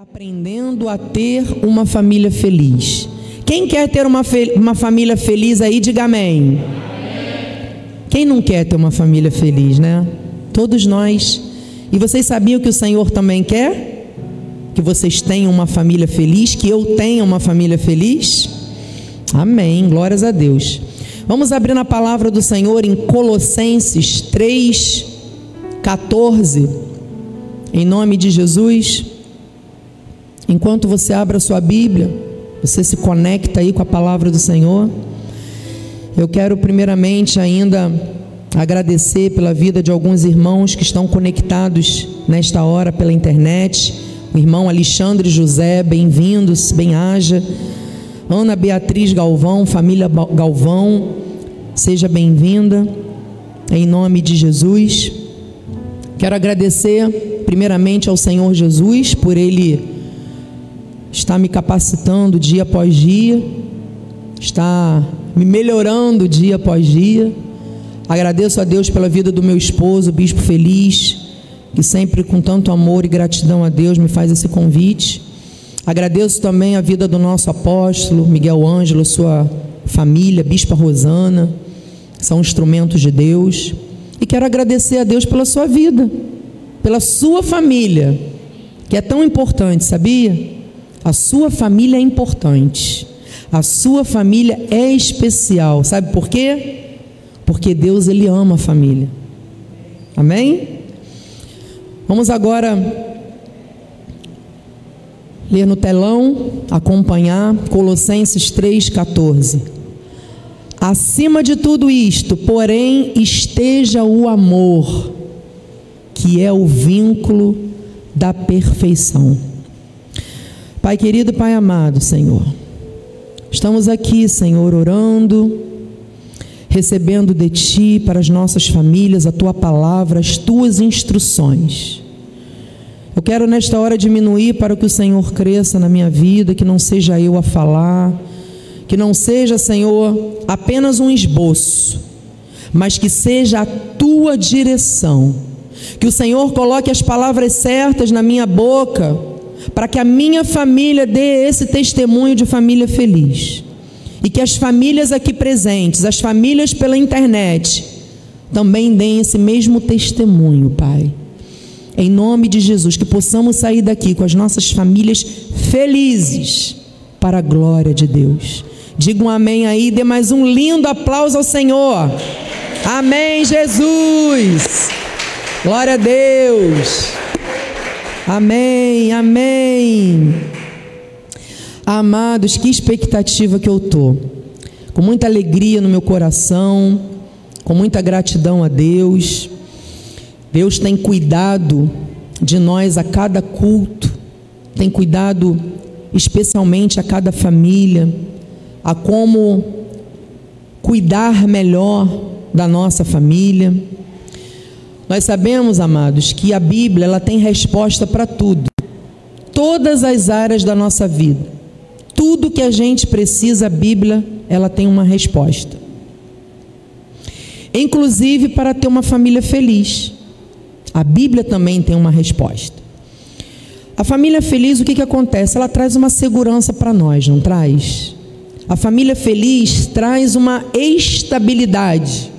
Aprendendo a ter uma família feliz. Quem quer ter uma, uma família feliz aí, diga amém. Quem não quer ter uma família feliz, né? Todos nós. E vocês sabiam que o Senhor também quer? Que vocês tenham uma família feliz, que eu tenha uma família feliz? Amém. Glórias a Deus. Vamos abrir na palavra do Senhor em Colossenses 3, 14. Em nome de Jesus. Enquanto você abre a sua Bíblia, você se conecta aí com a palavra do Senhor. Eu quero primeiramente ainda agradecer pela vida de alguns irmãos que estão conectados nesta hora pela internet. O irmão Alexandre José, bem-vindos, bem-haja. Ana Beatriz Galvão, família Galvão, seja bem-vinda, em nome de Jesus. Quero agradecer primeiramente ao Senhor Jesus por Ele está me capacitando dia após dia, está me melhorando dia após dia. Agradeço a Deus pela vida do meu esposo, Bispo Feliz, que sempre com tanto amor e gratidão a Deus me faz esse convite. Agradeço também a vida do nosso apóstolo Miguel Ângelo, sua família, Bispa Rosana, são instrumentos de Deus. E quero agradecer a Deus pela sua vida, pela sua família, que é tão importante, sabia? A sua família é importante. A sua família é especial. Sabe por quê? Porque Deus ele ama a família. Amém? Vamos agora ler no telão, acompanhar Colossenses 3:14. Acima de tudo isto, porém, esteja o amor, que é o vínculo da perfeição. Pai querido, Pai amado, Senhor, estamos aqui, Senhor, orando, recebendo de Ti para as nossas famílias a Tua palavra, as Tuas instruções. Eu quero nesta hora diminuir para que o Senhor cresça na minha vida, que não seja eu a falar, que não seja, Senhor, apenas um esboço, mas que seja a Tua direção. Que o Senhor coloque as palavras certas na minha boca para que a minha família dê esse testemunho de família feliz. E que as famílias aqui presentes, as famílias pela internet, também deem esse mesmo testemunho, Pai. Em nome de Jesus, que possamos sair daqui com as nossas famílias felizes para a glória de Deus. Diga um amém aí, dê mais um lindo aplauso ao Senhor. Amém, Jesus. Glória a Deus. Amém, amém. Amados, que expectativa que eu tô. Com muita alegria no meu coração, com muita gratidão a Deus. Deus tem cuidado de nós a cada culto, tem cuidado especialmente a cada família, a como cuidar melhor da nossa família. Nós sabemos, amados, que a Bíblia ela tem resposta para tudo. Todas as áreas da nossa vida. Tudo que a gente precisa, a Bíblia, ela tem uma resposta. Inclusive para ter uma família feliz. A Bíblia também tem uma resposta. A família feliz, o que, que acontece? Ela traz uma segurança para nós, não traz? A família feliz traz uma estabilidade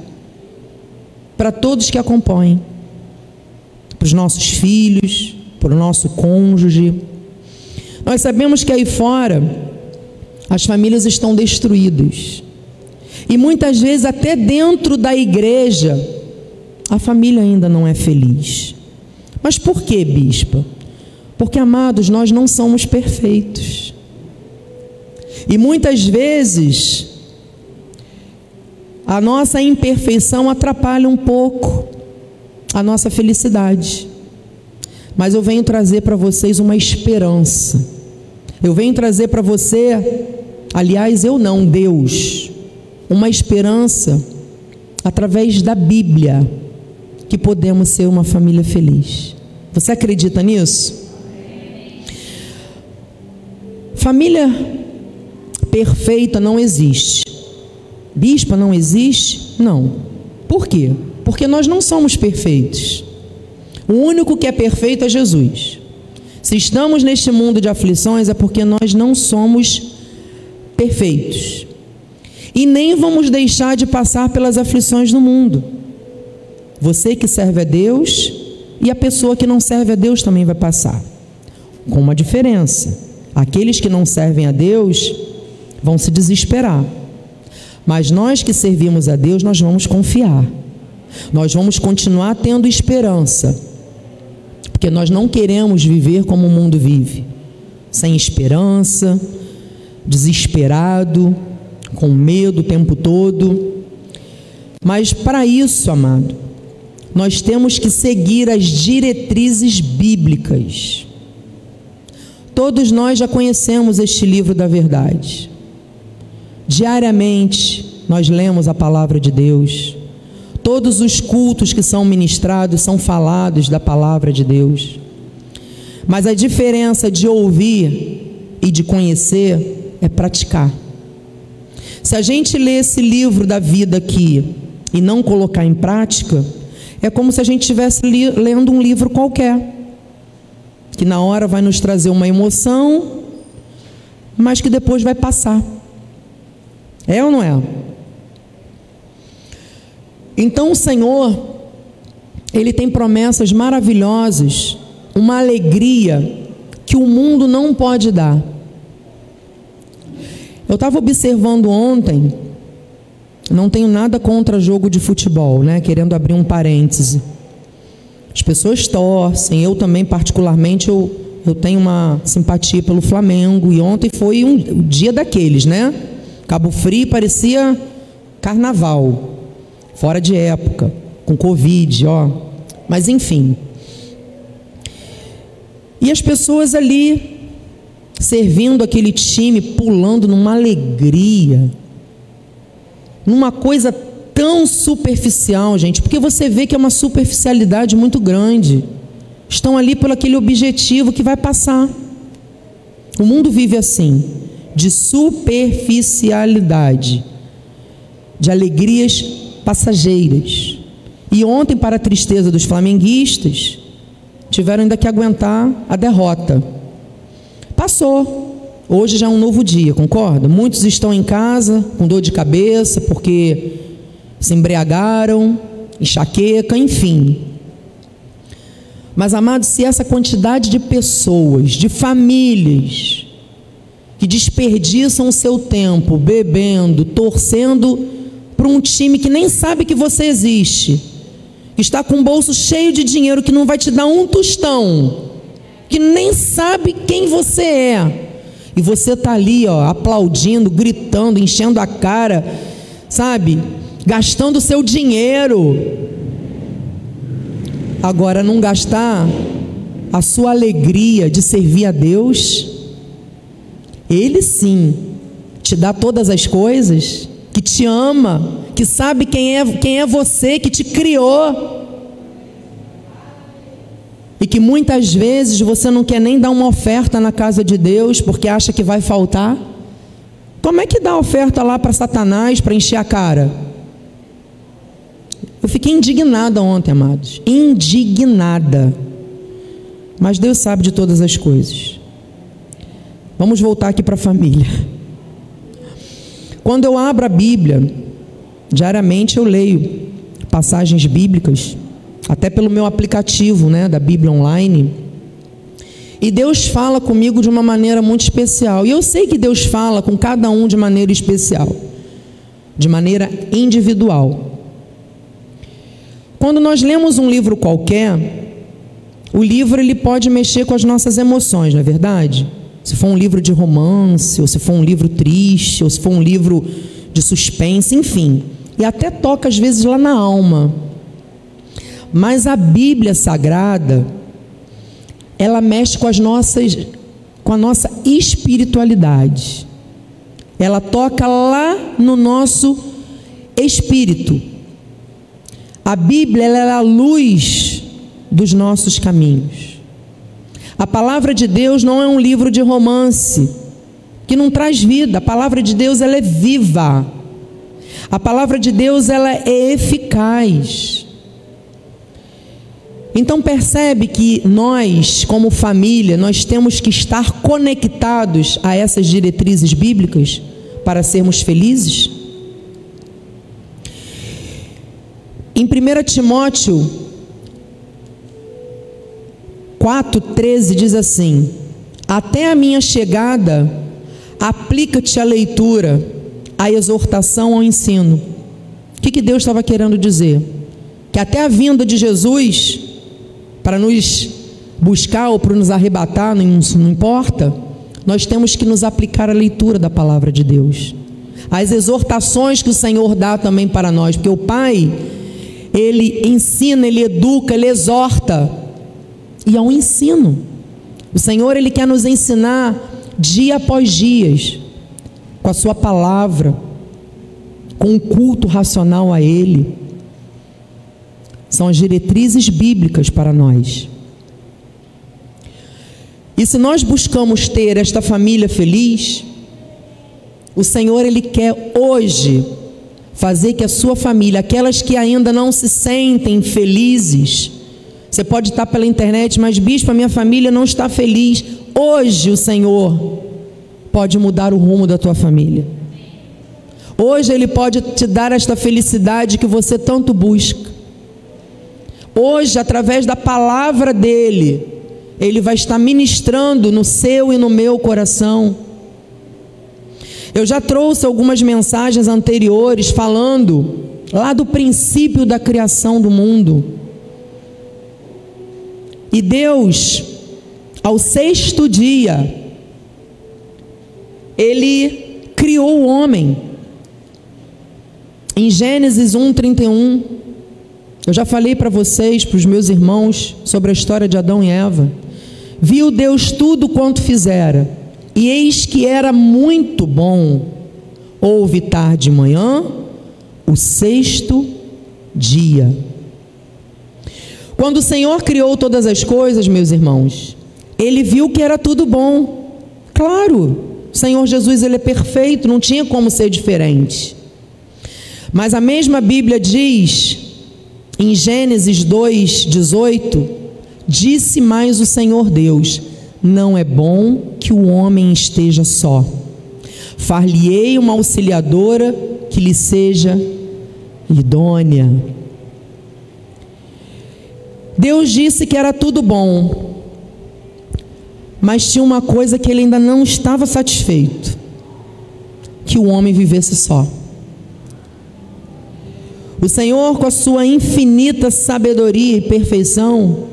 para todos que a compõem, para os nossos filhos, para o nosso cônjuge. Nós sabemos que aí fora as famílias estão destruídas. E muitas vezes, até dentro da igreja, a família ainda não é feliz. Mas por que, bispa? Porque, amados, nós não somos perfeitos. E muitas vezes a nossa imperfeição atrapalha um pouco a nossa felicidade. Mas eu venho trazer para vocês uma esperança. Eu venho trazer para você, aliás, eu não, Deus, uma esperança através da Bíblia que podemos ser uma família feliz. Você acredita nisso? Família perfeita não existe. Bispa não existe? Não. Por quê? Porque nós não somos perfeitos. O único que é perfeito é Jesus. Se estamos neste mundo de aflições é porque nós não somos perfeitos. E nem vamos deixar de passar pelas aflições do mundo. Você que serve a Deus e a pessoa que não serve a Deus também vai passar. Com uma diferença: aqueles que não servem a Deus vão se desesperar. Mas nós que servimos a Deus, nós vamos confiar. Nós vamos continuar tendo esperança. Porque nós não queremos viver como o mundo vive, sem esperança, desesperado, com medo o tempo todo. Mas para isso, amado, nós temos que seguir as diretrizes bíblicas. Todos nós já conhecemos este livro da verdade. Diariamente nós lemos a palavra de Deus. Todos os cultos que são ministrados são falados da palavra de Deus. Mas a diferença de ouvir e de conhecer é praticar. Se a gente ler esse livro da vida aqui e não colocar em prática, é como se a gente estivesse lendo um livro qualquer, que na hora vai nos trazer uma emoção, mas que depois vai passar. É ou não é? Então o Senhor, Ele tem promessas maravilhosas, uma alegria que o mundo não pode dar. Eu estava observando ontem, não tenho nada contra jogo de futebol, né? Querendo abrir um parêntese. As pessoas torcem, eu também particularmente eu, eu tenho uma simpatia pelo Flamengo e ontem foi um, o dia daqueles, né? Cabo Frio parecia carnaval, fora de época, com Covid, ó. Mas enfim. E as pessoas ali servindo aquele time, pulando numa alegria, numa coisa tão superficial, gente, porque você vê que é uma superficialidade muito grande. Estão ali por aquele objetivo que vai passar. O mundo vive assim, de superficialidade, de alegrias passageiras. E ontem, para a tristeza dos flamenguistas, tiveram ainda que aguentar a derrota. Passou. Hoje já é um novo dia, concorda? Muitos estão em casa com dor de cabeça porque se embriagaram, enxaqueca, enfim. Mas, amados, se essa quantidade de pessoas, de famílias, que desperdiçam o seu tempo bebendo, torcendo para um time que nem sabe que você existe, que está com o bolso cheio de dinheiro que não vai te dar um tostão, que nem sabe quem você é. E você está ali, ó, aplaudindo, gritando, enchendo a cara, sabe? Gastando seu dinheiro. Agora, não gastar a sua alegria de servir a Deus, Ele sim te dá todas as coisas, que te ama, que sabe quem é, quem é você, que te criou e que muitas vezes você não quer nem dar uma oferta na casa de Deus porque acha que vai faltar? Como é que dá oferta lá para Satanás para encher a cara? Eu fiquei indignada ontem, amados. Indignada. Mas Deus sabe de todas as coisas. Vamos voltar aqui para a família. Quando eu abro a Bíblia, diariamente eu leio passagens bíblicas até pelo meu aplicativo, né, da Bíblia Online. E Deus fala comigo de uma maneira muito especial. E eu sei que Deus fala com cada um de maneira especial, de maneira individual. Quando nós lemos um livro qualquer, o livro ele pode mexer com as nossas emoções, não é verdade? Se for um livro de romance, ou se for um livro triste, ou se for um livro de suspense, enfim. E até toca às vezes lá na alma. Mas a Bíblia Sagrada, ela mexe com as nossas com a nossa espiritualidade. Ela toca lá no nosso espírito. A Bíblia é a luz dos nossos caminhos. A palavra de Deus não é um livro de romance que não traz vida. A palavra de Deus ela é viva. A palavra de Deus ela é eficaz. Então percebe que nós, como família, nós temos que estar conectados a essas diretrizes bíblicas para sermos felizes? Em 1 Timóteo 4,13 diz assim: Até a minha chegada, aplica-te a leitura, a exortação ao ensino. O que, que Deus estava querendo dizer? Que até a vinda de Jesus, para nos buscar ou para nos arrebatar, não, não importa, nós temos que nos aplicar à leitura da palavra de Deus. As exortações que o Senhor dá também para nós, porque o Pai ele ensina, ele educa, ele exorta. E é um ensino. O Senhor, ele quer nos ensinar dia após dias, com a sua palavra, com um culto racional a ele. São as diretrizes bíblicas para nós. E se nós buscamos ter esta família feliz, o Senhor ele quer hoje fazer que a sua família, aquelas que ainda não se sentem felizes, você pode estar pela internet, mas bispo, a minha família não está feliz. Hoje o Senhor pode mudar o rumo da tua família. Hoje Ele pode te dar esta felicidade que você tanto busca. Hoje, através da palavra dEle, Ele vai estar ministrando no seu e no meu coração. Eu já trouxe algumas mensagens anteriores falando lá do princípio da criação do mundo. E Deus, ao sexto dia, Ele criou o homem. Em Gênesis 1:31, eu já falei para vocês, para os meus irmãos, sobre a história de Adão e Eva. Viu Deus tudo quanto fizera e eis que era muito bom. Houve tarde de manhã, o sexto dia. Quando o Senhor criou todas as coisas, meus irmãos, ele viu que era tudo bom. Claro, o Senhor Jesus ele é perfeito, não tinha como ser diferente. Mas a mesma Bíblia diz em Gênesis 2:18, disse mais o Senhor Deus: não é bom que o homem esteja só. Far-lhe-ei uma auxiliadora que lhe seja idônea. Deus disse que era tudo bom, mas tinha uma coisa que ele ainda não estava satisfeito: que o homem vivesse só. O Senhor, com a sua infinita sabedoria e perfeição,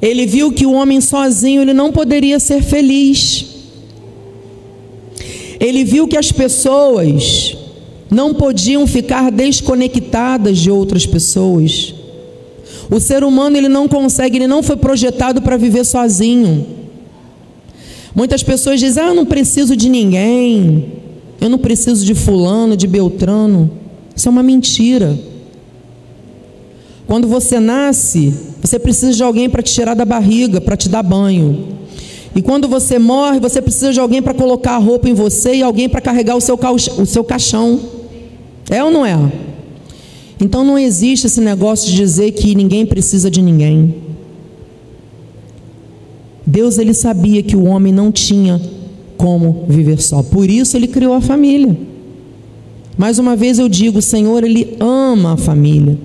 ele viu que o homem sozinho ele não poderia ser feliz. Ele viu que as pessoas não podiam ficar desconectadas de outras pessoas. O ser humano ele não consegue, ele não foi projetado para viver sozinho. Muitas pessoas dizem: "Ah, eu não preciso de ninguém. Eu não preciso de fulano, de Beltrano". Isso é uma mentira. Quando você nasce, você precisa de alguém para te tirar da barriga, para te dar banho. E quando você morre, você precisa de alguém para colocar a roupa em você e alguém para carregar o seu, o seu caixão. É ou não é? Então não existe esse negócio de dizer que ninguém precisa de ninguém. Deus ele sabia que o homem não tinha como viver só. Por isso ele criou a família. Mais uma vez eu digo, o Senhor ele ama a família.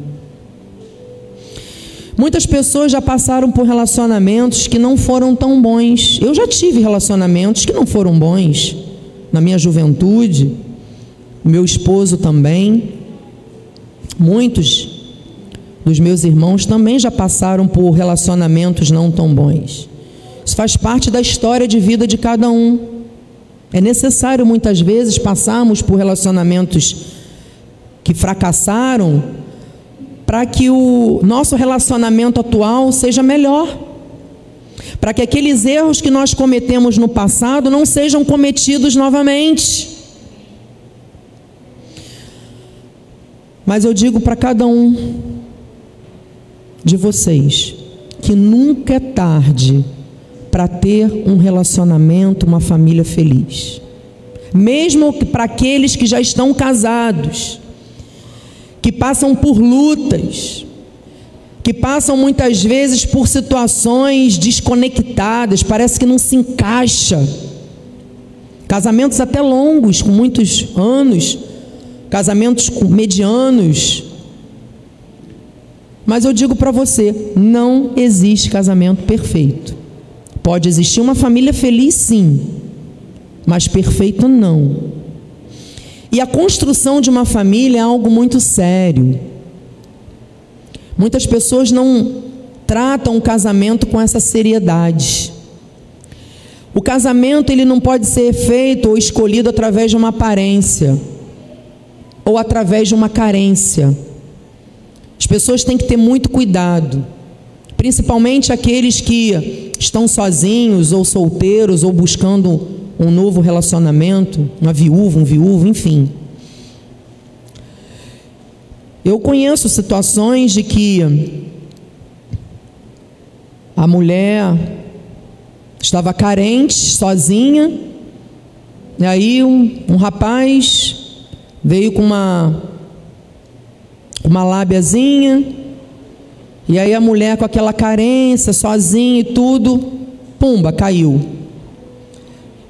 Muitas pessoas já passaram por relacionamentos que não foram tão bons. Eu já tive relacionamentos que não foram bons na minha juventude, meu esposo também. Muitos dos meus irmãos também já passaram por relacionamentos não tão bons. Isso faz parte da história de vida de cada um. É necessário muitas vezes passarmos por relacionamentos que fracassaram para que o nosso relacionamento atual seja melhor. Para que aqueles erros que nós cometemos no passado não sejam cometidos novamente. Mas eu digo para cada um de vocês que nunca é tarde para ter um relacionamento, uma família feliz. Mesmo para aqueles que já estão casados que passam por lutas, que passam muitas vezes por situações desconectadas, parece que não se encaixa. Casamentos até longos, com muitos anos, casamentos medianos. Mas eu digo para você, não existe casamento perfeito. Pode existir uma família feliz, sim, mas perfeito não. E a construção de uma família é algo muito sério. Muitas pessoas não tratam o casamento com essa seriedade. O casamento ele não pode ser feito ou escolhido através de uma aparência ou através de uma carência. As pessoas têm que ter muito cuidado, principalmente aqueles que estão sozinhos ou solteiros ou buscando um novo relacionamento, uma viúva, um viúvo, enfim. Eu conheço situações de que a mulher estava carente, sozinha, e aí um, um rapaz veio com uma uma lábiazinha, e aí a mulher com aquela carência, sozinha e tudo, pumba, caiu.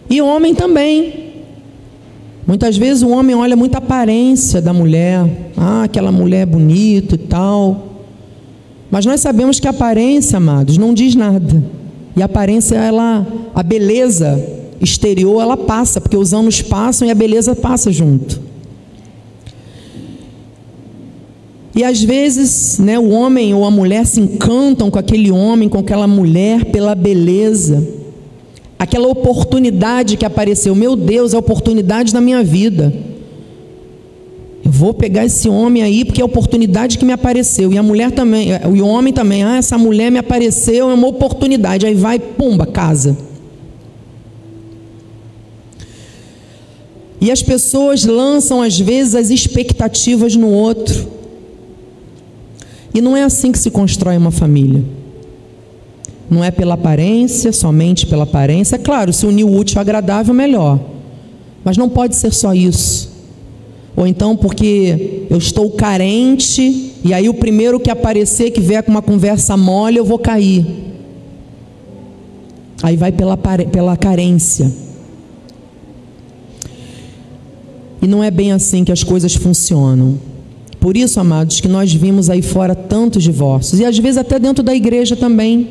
E o homem também. Muitas vezes o homem olha muita aparência da mulher. Ah, aquela mulher bonita e tal. Mas nós sabemos que a aparência, amados, não diz nada. E a aparência, ela, a beleza exterior, ela passa, porque os anos passam e a beleza passa junto. E às vezes, né, o homem ou a mulher se encantam com aquele homem, com aquela mulher pela beleza aquela oportunidade que apareceu. Meu Deus, é a oportunidade da minha vida. Eu vou pegar esse homem aí porque é a oportunidade que me apareceu. E a mulher também, e o homem também. Ah, essa mulher me apareceu, é uma oportunidade. Aí vai, pumba, casa. E as pessoas lançam às vezes as expectativas no outro. E não é assim que se constrói uma família não é pela aparência, somente pela aparência. É claro, se unir o útil ao agradável, melhor. Mas não pode ser só isso. Ou então porque eu estou carente, e aí o primeiro que aparecer, que vier com uma conversa mole, eu vou cair. Aí vai pela, pela carência. E não é bem assim que as coisas funcionam. Por isso, amados, que nós vimos aí fora tantos divórcios, e às vezes até dentro da igreja também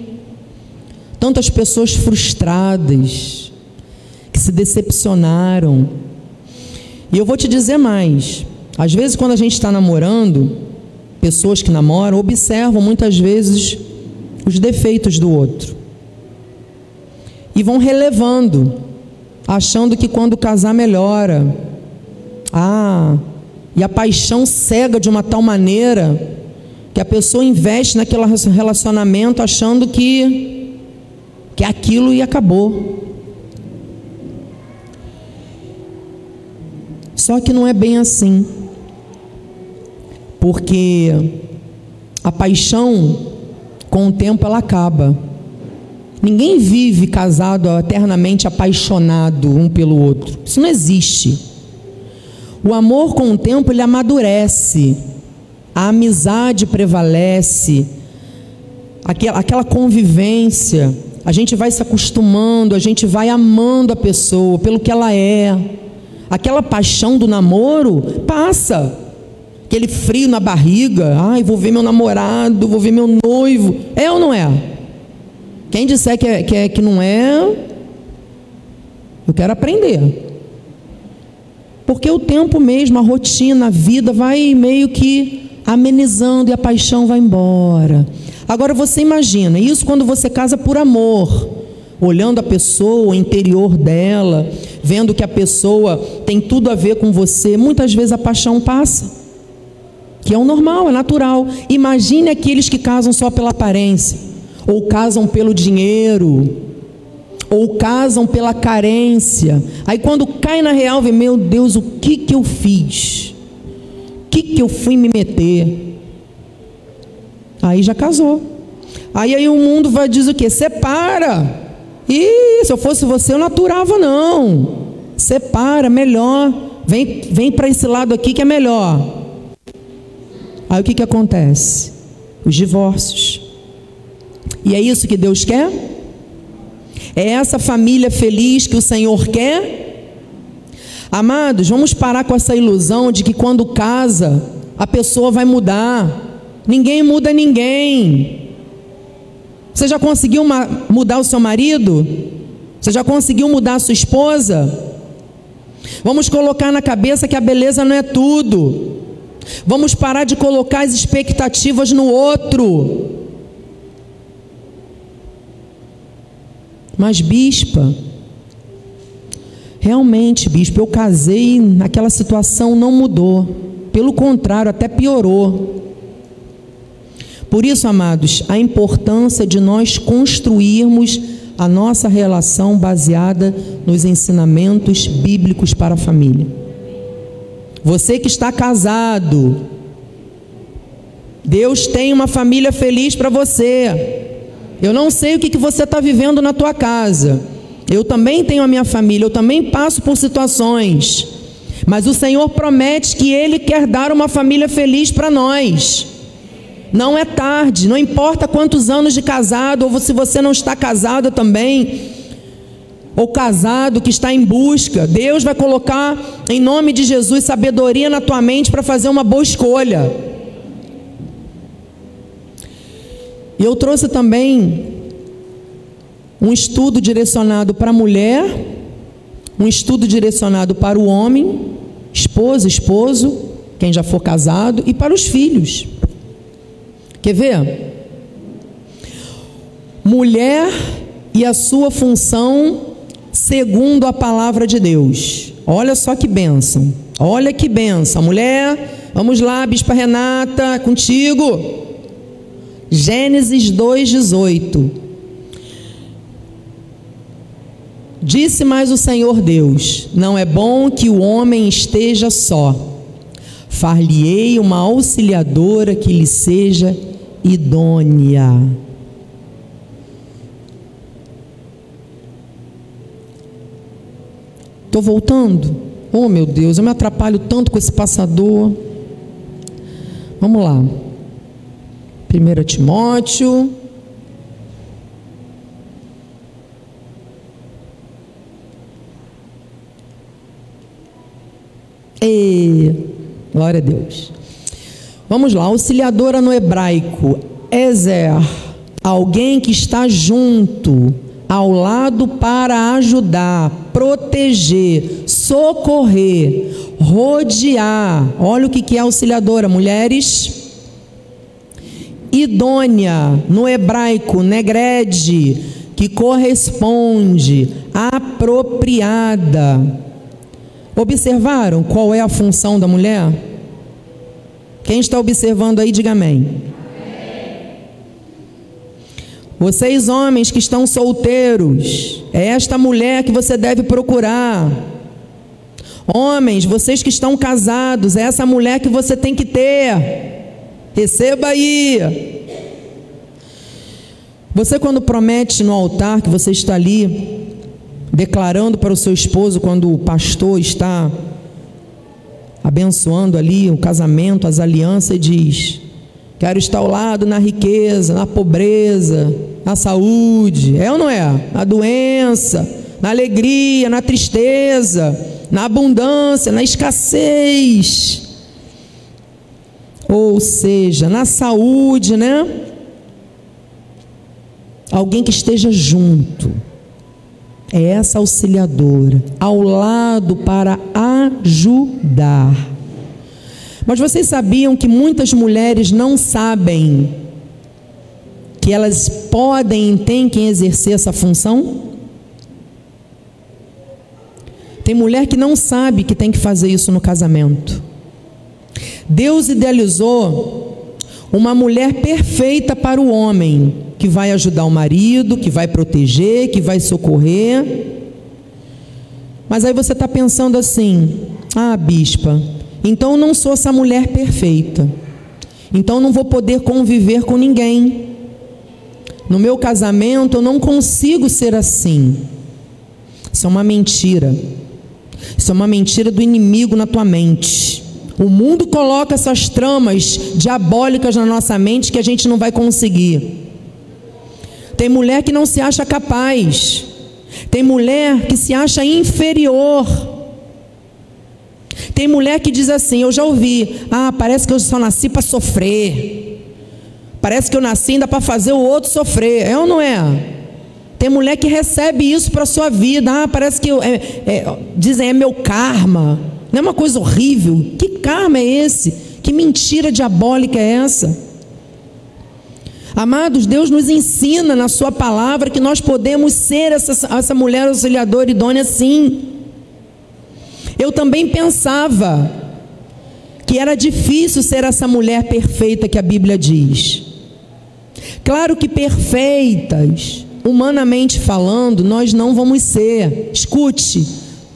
tantas pessoas frustradas, que se decepcionaram. E eu vou te dizer mais: às vezes, quando a gente está namorando, pessoas que namoram observam muitas vezes os defeitos do outro e vão relevando, achando que quando casar melhora. Ah, e a paixão cega de uma tal maneira que a pessoa investe naquele relacionamento achando que que aquilo e acabou. Só que não é bem assim. Porque a paixão, com o tempo, ela acaba. Ninguém vive casado eternamente apaixonado um pelo outro. Isso não existe. O amor, com o tempo, ele amadurece. A amizade prevalece. Aquela, convivência a gente vai se acostumando, a gente vai amando a pessoa pelo que ela é. Aquela paixão do namoro passa. Aquele frio na barriga, ai, vou ver meu namorado, vou ver meu noivo. É ou não é? Quem disser que, é, que, é, que não é, eu quero aprender. Porque o tempo mesmo, a rotina, a vida vai meio que amenizando e a paixão vai embora. Agora você imagina, isso quando você casa por amor, olhando a pessoa, o interior dela, vendo que a pessoa tem tudo a ver com você, muitas vezes a paixão passa. Que é o normal, é natural. Imagine aqueles que casam só pela aparência, ou casam pelo dinheiro, ou casam pela carência. Aí quando cai na real, vê, meu Deus, o que que eu fiz? O que que eu fui me meter? Aí já casou. Aí, aí o mundo vai dizer o quê? Separa. E se eu fosse você, eu não aturava, não. Separa, melhor. Vem, vem para esse lado aqui que é melhor. Aí o que, que acontece? os divórcios. E é isso que Deus quer? É essa família feliz que o Senhor quer? Amados, vamos parar com essa ilusão de que quando casa a pessoa vai mudar. Ninguém muda ninguém. Você já conseguiu mudar o seu marido? Você já conseguiu mudar a sua esposa? Vamos colocar na cabeça que a beleza não é tudo. Vamos parar de colocar as expectativas no outro. Mas, bispa, realmente, bispo, eu casei, naquela situação não mudou. Pelo contrário, até piorou. Por isso, amados, a importância de nós construirmos a nossa relação baseada nos ensinamentos bíblicos para a família. Você que está casado, Deus tem uma família feliz para você. Eu não sei o que, que você está vivendo na tua casa. Eu também tenho a minha família, eu também passo por situações. Mas o Senhor promete que Ele quer dar uma família feliz para nós. Não é tarde, não importa quantos anos de casado, ou se você não está casado também, ou casado que está em busca, Deus vai colocar em nome de Jesus sabedoria na tua mente para fazer uma boa escolha. E eu trouxe também um estudo direcionado para a mulher, um estudo direcionado para o homem, esposa, esposo, quem já for casado, e para os filhos. Quer ver? Mulher e a sua função segundo a palavra de Deus. Olha só que bênção. Olha que bênção. Mulher, vamos lá, Bispa Renata, contigo. Gênesis 2,18. Disse mais o Senhor Deus: Não é bom que o homem esteja só. Far-lhe-ei uma auxiliadora que lhe seja idônea. Estou voltando? Oh meu Deus, eu me atrapalho tanto com esse passador. Vamos lá. 1 Timóteo. E glória a Deus. Vamos lá, auxiliadora no hebraico, Ezer, alguém que está junto, ao lado para ajudar, proteger, socorrer, rodear. Olha o que é auxiliadora, mulheres. Idônea, no hebraico, negrede, que corresponde, apropriada. Observaram qual é a função da mulher? Quem está observando aí, diga amém. Vocês, homens que estão solteiros, é esta mulher que você deve procurar. Homens, vocês que estão casados, é essa mulher que você tem que ter. Receba aí. Você, quando promete no altar que você está ali, declarando para o seu esposo, quando o pastor está abençoando ali o casamento, as alianças, e diz: Quero estar ao lado na riqueza, na pobreza, na saúde. É ou não é? Na doença, na alegria, na tristeza, na abundância, na escassez. Ou seja, na saúde, né? Alguém que esteja junto. É essa auxiliadora, ao lado para ajudar. Mas vocês sabiam que muitas mulheres não sabem que elas podem e têm que exercer essa função? Tem mulher que não sabe que tem que fazer isso no casamento. Deus idealizou uma mulher perfeita para o homem, que vai ajudar o marido, que vai proteger, que vai socorrer. Mas aí você está pensando assim: ah, bispa, então eu não sou essa mulher perfeita. Então eu não vou poder conviver com ninguém. No meu casamento eu não consigo ser assim. Isso é uma mentira. Isso é uma mentira do inimigo na tua mente. O mundo coloca essas tramas diabólicas na nossa mente que a gente não vai conseguir. Tem mulher que não se acha capaz. Tem mulher que se acha inferior. Tem mulher que diz assim: Eu já ouvi, ah, parece que eu só nasci para sofrer. Parece que eu nasci ainda para fazer o outro sofrer. É ou não é? Tem mulher que recebe isso para sua vida. Ah, parece que eu, é, é, dizem é meu karma. Não é uma coisa horrível? Que karma é esse? Que mentira diabólica é essa? Amados, Deus nos ensina na Sua palavra que nós podemos ser essa, essa mulher auxiliadora idônea, sim. Eu também pensava que era difícil ser essa mulher perfeita que a Bíblia diz. Claro que perfeitas, humanamente falando, nós não vamos ser. Escute,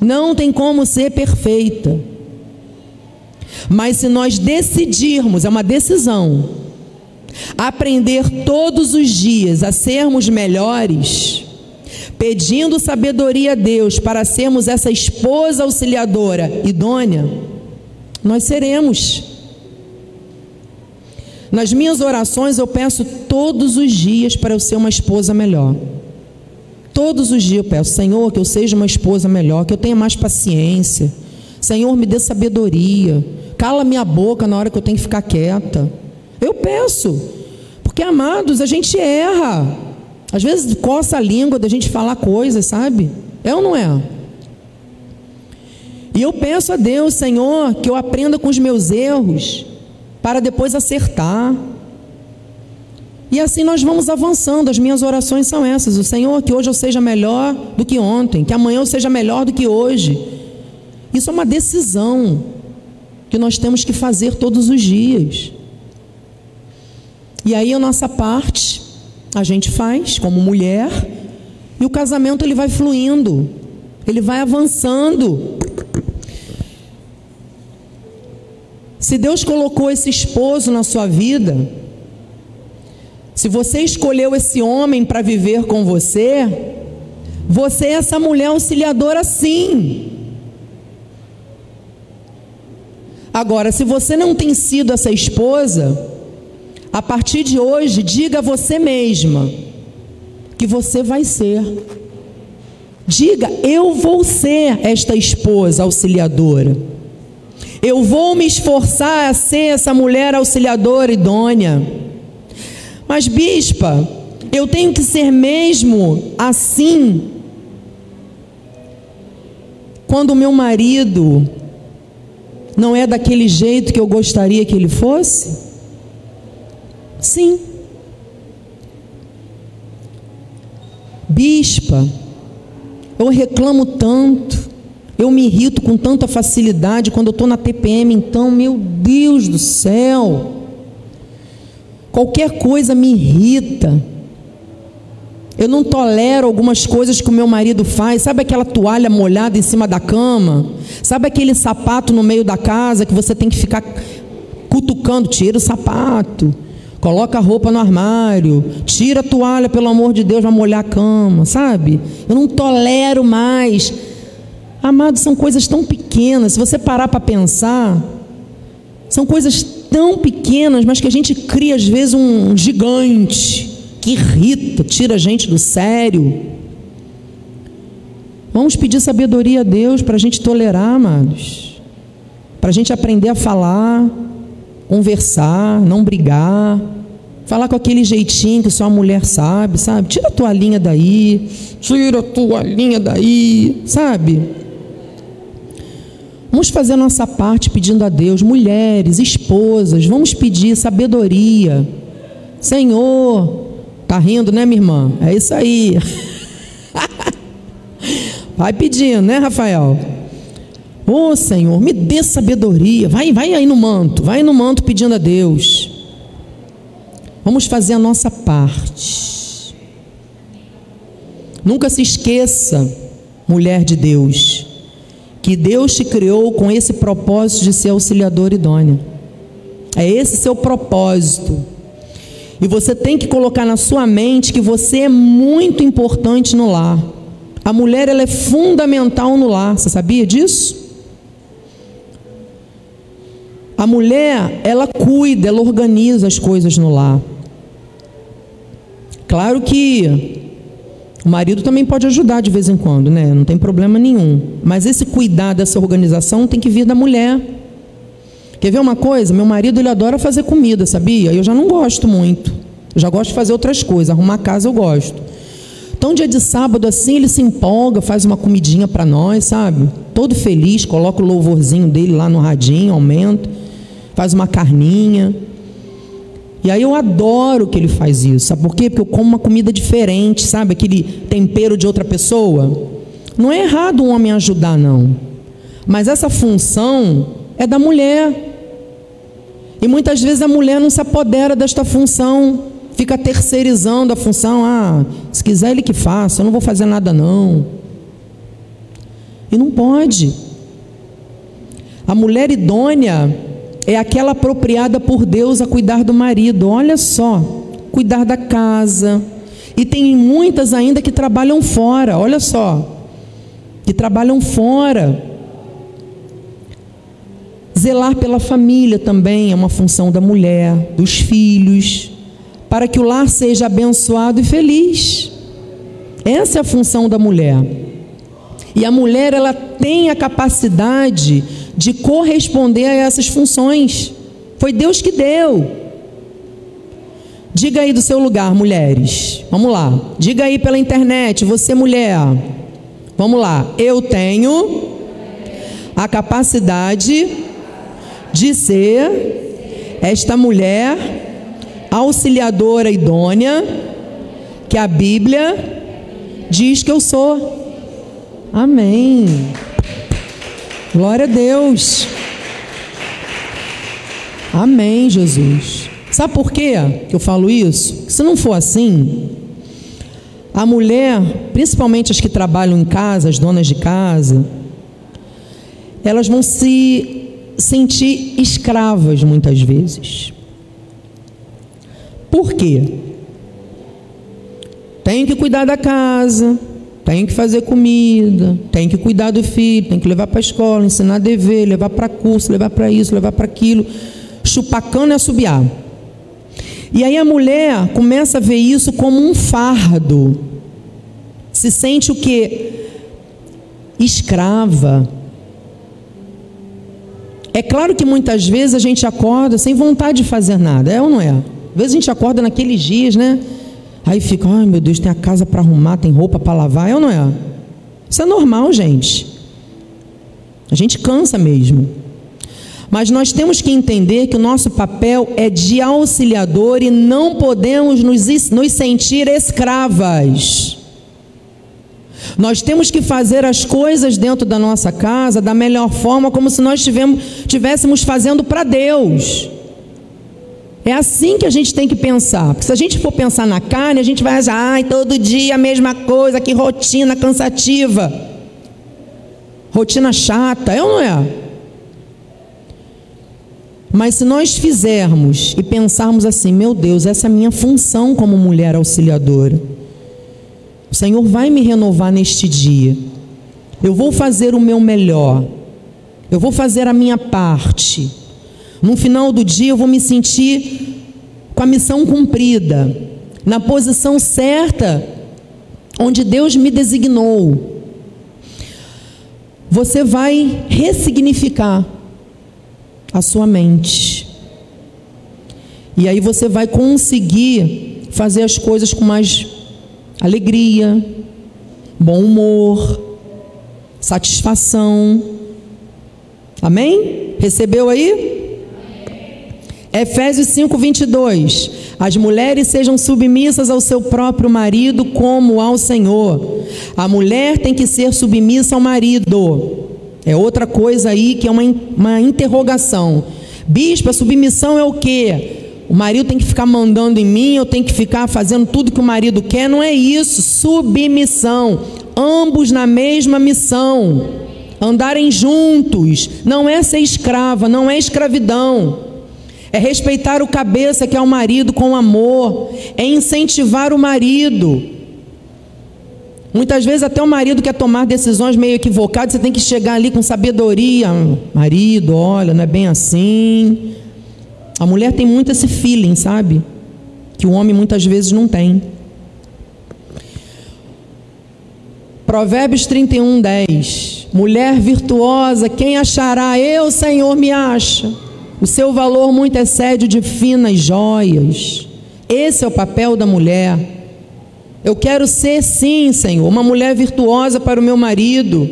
não tem como ser perfeita. Mas se nós decidirmos, é uma decisão, aprender todos os dias a sermos melhores, pedindo sabedoria a Deus para sermos essa esposa auxiliadora idônea, nós seremos. Nas minhas orações eu peço todos os dias para eu ser uma esposa melhor. Todos os dias eu peço, Senhor, que eu seja uma esposa melhor, que eu tenha mais paciência. Senhor, me dê sabedoria. Cala minha boca na hora que eu tenho que ficar quieta. Eu peço, porque amados, a gente erra. Às vezes coça a língua da gente falar coisas, sabe? É ou não é? E eu peço a Deus, Senhor, que eu aprenda com os meus erros, para depois acertar. E assim nós vamos avançando. As minhas orações são essas: o Senhor, que hoje eu seja melhor do que ontem, que amanhã eu seja melhor do que hoje. Isso é uma decisão que nós temos que fazer todos os dias. E aí a nossa parte a gente faz como mulher e o casamento ele vai fluindo, ele vai avançando. Se Deus colocou esse esposo na sua vida, se você escolheu esse homem para viver com você, você é essa mulher auxiliadora sim. Agora, se você não tem sido essa esposa, a partir de hoje, diga a você mesma que você vai ser. Diga, eu vou ser esta esposa auxiliadora. Eu vou me esforçar a ser essa mulher auxiliadora idônea. Mas, bispa, eu tenho que ser mesmo assim quando o meu marido não é daquele jeito que eu gostaria que ele fosse? Sim. Bispa, eu reclamo tanto, eu me irrito com tanta facilidade quando eu estou na TPM, então, meu Deus do céu, qualquer coisa me irrita. Eu não tolero algumas coisas que o meu marido faz. Sabe aquela toalha molhada em cima da cama? Sabe aquele sapato no meio da casa que você tem que ficar cutucando? Tira o sapato. Coloca a roupa no armário, tira a toalha, pelo amor de Deus, vai molhar a cama, sabe? Eu não tolero mais. Amados, são coisas tão pequenas, se você parar para pensar, são coisas tão pequenas, mas que a gente cria às vezes um gigante que irrita, tira a gente do sério. Vamos pedir sabedoria a Deus para a gente tolerar, amados, para a gente aprender a falar, conversar, não brigar. Falar com aquele jeitinho que só a mulher sabe, sabe? Tira a tua linha daí, tira a tua linha daí, sabe? Vamos fazer a nossa parte pedindo a Deus, mulheres, esposas, vamos pedir sabedoria. Senhor, tá rindo, né, minha irmã? É isso aí. Vai pedindo, né, Rafael? Ô oh, Senhor, me dê sabedoria. Vai, vai aí no manto, vai no manto pedindo a Deus. Vamos fazer a nossa parte. Nunca se esqueça, mulher de Deus, que Deus te criou com esse propósito de ser auxiliador idônea. É esse seu propósito. E você tem que colocar na sua mente que você é muito importante no lar. A mulher ela é fundamental no lar. Você sabia disso? A mulher, ela cuida, ela organiza as coisas no lar. Claro que o marido também pode ajudar de vez em quando, né? Não tem problema nenhum. Mas esse cuidar dessa organização tem que vir da mulher. Quer ver uma coisa? Meu marido ele adora fazer comida, sabia? Eu já não gosto muito. Eu já gosto de fazer outras coisas. Arrumar casa eu gosto. Então, dia de sábado assim, ele se empolga, faz uma comidinha para nós, sabe? Todo feliz, coloca o louvorzinho dele lá no radinho, aumenta, faz uma carninha. E aí eu adoro que ele faz isso. Sabe por quê? Porque eu como uma comida diferente, sabe? Aquele tempero de outra pessoa. Não é errado um homem ajudar, não. Mas essa função é da mulher. E muitas vezes a mulher não se apodera desta função, fica terceirizando a função. Ah, se quiser ele que faça, eu não vou fazer nada não. E não pode. A mulher idônea é aquela apropriada por Deus a cuidar do marido. Olha só, cuidar da casa. E tem muitas ainda que trabalham fora, olha só, que trabalham fora. Zelar pela família também é uma função da mulher, dos filhos, para que o lar seja abençoado e feliz. Essa é a função da mulher. E a mulher ela tem a capacidade de corresponder a essas funções. Foi Deus que deu. Diga aí do seu lugar, mulheres. Vamos lá. Diga aí pela internet, você mulher. Vamos lá. Eu tenho a capacidade de ser esta mulher auxiliadora idônea que a Bíblia diz que eu sou. Amém. Glória a Deus. Amém, Jesus. Sabe por quê que eu falo isso? Se não for assim, a mulher, principalmente as que trabalham em casa, as donas de casa, elas vão se sentir escravas muitas vezes. Por quê? Tem que cuidar da casa, tem que fazer comida, tem que cuidar do filho, tem que levar para a escola, ensinar a dever, levar para curso, levar para isso, levar para aquilo, chupacando e assobiar. E aí a mulher começa a ver isso como um fardo. Se sente o que? Escrava, é claro que muitas vezes a gente acorda sem vontade de fazer nada, é ou não é? Às vezes a gente acorda naqueles dias, né? Aí fica, ai meu Deus, tem a casa para arrumar, tem roupa para lavar, é ou não é? Isso é normal, gente. A gente cansa mesmo. Mas nós temos que entender que o nosso papel é de auxiliador e não podemos nos, nos sentir escravas. Nós temos que fazer as coisas dentro da nossa casa da melhor forma, como se nós estivéssemos fazendo para Deus. É assim que a gente tem que pensar. Porque se a gente for pensar na carne, a gente vai achar, ai, todo dia a mesma coisa, que rotina cansativa. Rotina chata, é ou não é? Mas se nós fizermos e pensarmos assim, meu Deus, essa é a minha função como mulher auxiliadora. O Senhor vai me renovar neste dia. Eu vou fazer o meu melhor. Eu vou fazer a minha parte. No final do dia eu vou me sentir com a missão cumprida, na posição certa onde Deus me designou. Você vai ressignificar a sua mente. E aí você vai conseguir fazer as coisas com mais alegria, bom humor, satisfação. Amém? Recebeu aí? Efésios 5, 22. As mulheres sejam submissas ao seu próprio marido, como ao Senhor. A mulher tem que ser submissa ao marido. É outra coisa aí que é uma, uma interrogação. Bispo, a submissão é o quê? O marido tem que ficar mandando em mim, eu tenho que ficar fazendo tudo que o marido quer. Não é isso. Submissão. Ambos na mesma missão. Andarem juntos. Não é ser escrava, não é escravidão. É respeitar o cabeça que é o marido com amor. É incentivar o marido. Muitas vezes até o marido quer tomar decisões meio equivocadas, você tem que chegar ali com sabedoria. Marido, olha, não é bem assim. A mulher tem muito esse feeling, sabe? Que o homem muitas vezes não tem. Provérbios 31, 10. Mulher virtuosa, quem achará? Eu, Senhor, me acha. O seu valor muito excede de finas joias. Esse é o papel da mulher. Eu quero ser, sim, Senhor, uma mulher virtuosa para o meu marido.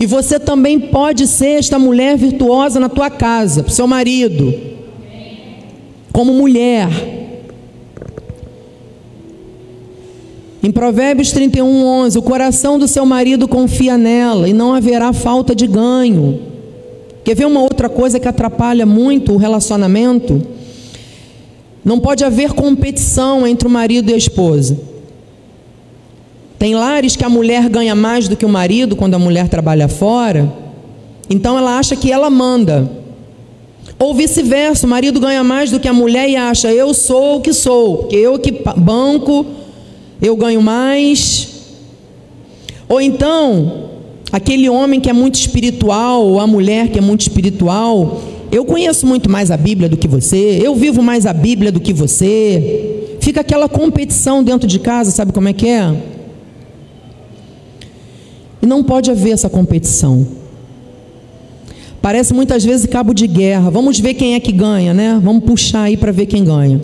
E você também pode ser esta mulher virtuosa na tua casa, para o seu marido. Como mulher. Em Provérbios 31, 11: O coração do seu marido confia nela e não haverá falta de ganho. Quer ver uma outra coisa que atrapalha muito o relacionamento? Não pode haver competição entre o marido e a esposa. Tem lares que a mulher ganha mais do que o marido quando a mulher trabalha fora, então ela acha que ela manda. Ou vice-versa, o marido ganha mais do que a mulher e acha, eu sou o que sou, eu que banco eu ganho mais. Ou então, aquele homem que é muito espiritual, ou a mulher que é muito espiritual, eu conheço muito mais a Bíblia do que você, eu vivo mais a Bíblia do que você. Fica aquela competição dentro de casa, sabe como é que é? E não pode haver essa competição. Parece muitas vezes cabo de guerra. Vamos ver quem é que ganha, né? Vamos puxar aí para ver quem ganha.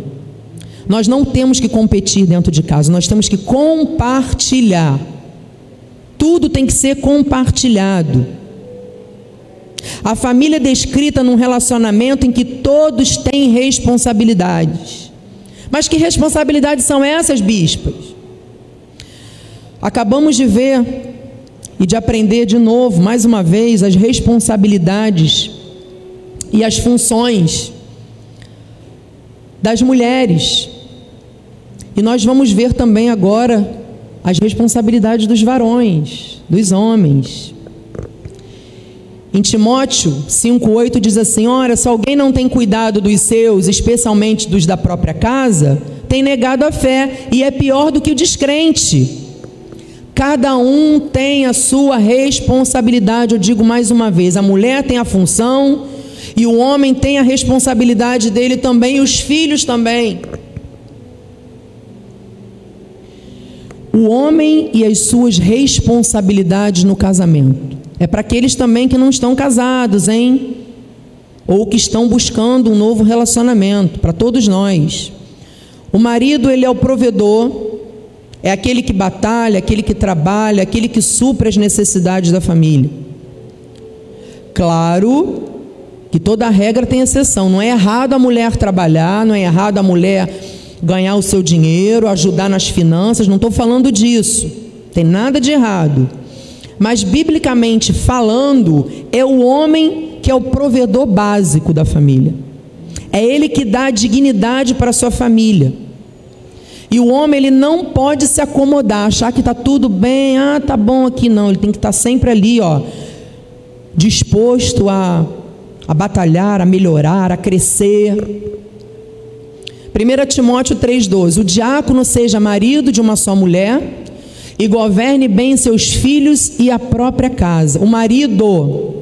Nós não temos que competir dentro de casa, nós temos que compartilhar. Tudo tem que ser compartilhado. A família é descrita num relacionamento em que todos têm responsabilidades. Mas que responsabilidades são essas, bispas? Acabamos de ver e de aprender de novo, mais uma vez, as responsabilidades e as funções das mulheres. E nós vamos ver também agora as responsabilidades dos varões, dos homens. Em Timóteo 5,8 diz assim: Ora, se alguém não tem cuidado dos seus, especialmente dos da própria casa, tem negado a fé e é pior do que o descrente. Cada um tem a sua responsabilidade, eu digo mais uma vez: a mulher tem a função e o homem tem a responsabilidade dele também, e os filhos também. O homem e as suas responsabilidades no casamento. É para aqueles também que não estão casados, hein? Ou que estão buscando um novo relacionamento, para todos nós. O marido, ele é o provedor, é aquele que batalha, aquele que trabalha, aquele que supre as necessidades da família. Claro que toda regra tem exceção, não é errado a mulher trabalhar, não é errado a mulher ganhar o seu dinheiro, ajudar nas finanças, não estou falando disso, tem nada de errado. Mas, biblicamente falando, é o homem que é o provedor básico da família, é ele que dá dignidade para a sua família. E o homem ele não pode se acomodar, achar que está tudo bem, ah, tá bom aqui não. Ele tem que estar tá sempre ali, ó, disposto a, a batalhar, a melhorar, a crescer. 1 Timóteo 3,12: O diácono seja marido de uma só mulher e governe bem seus filhos e a própria casa. O marido,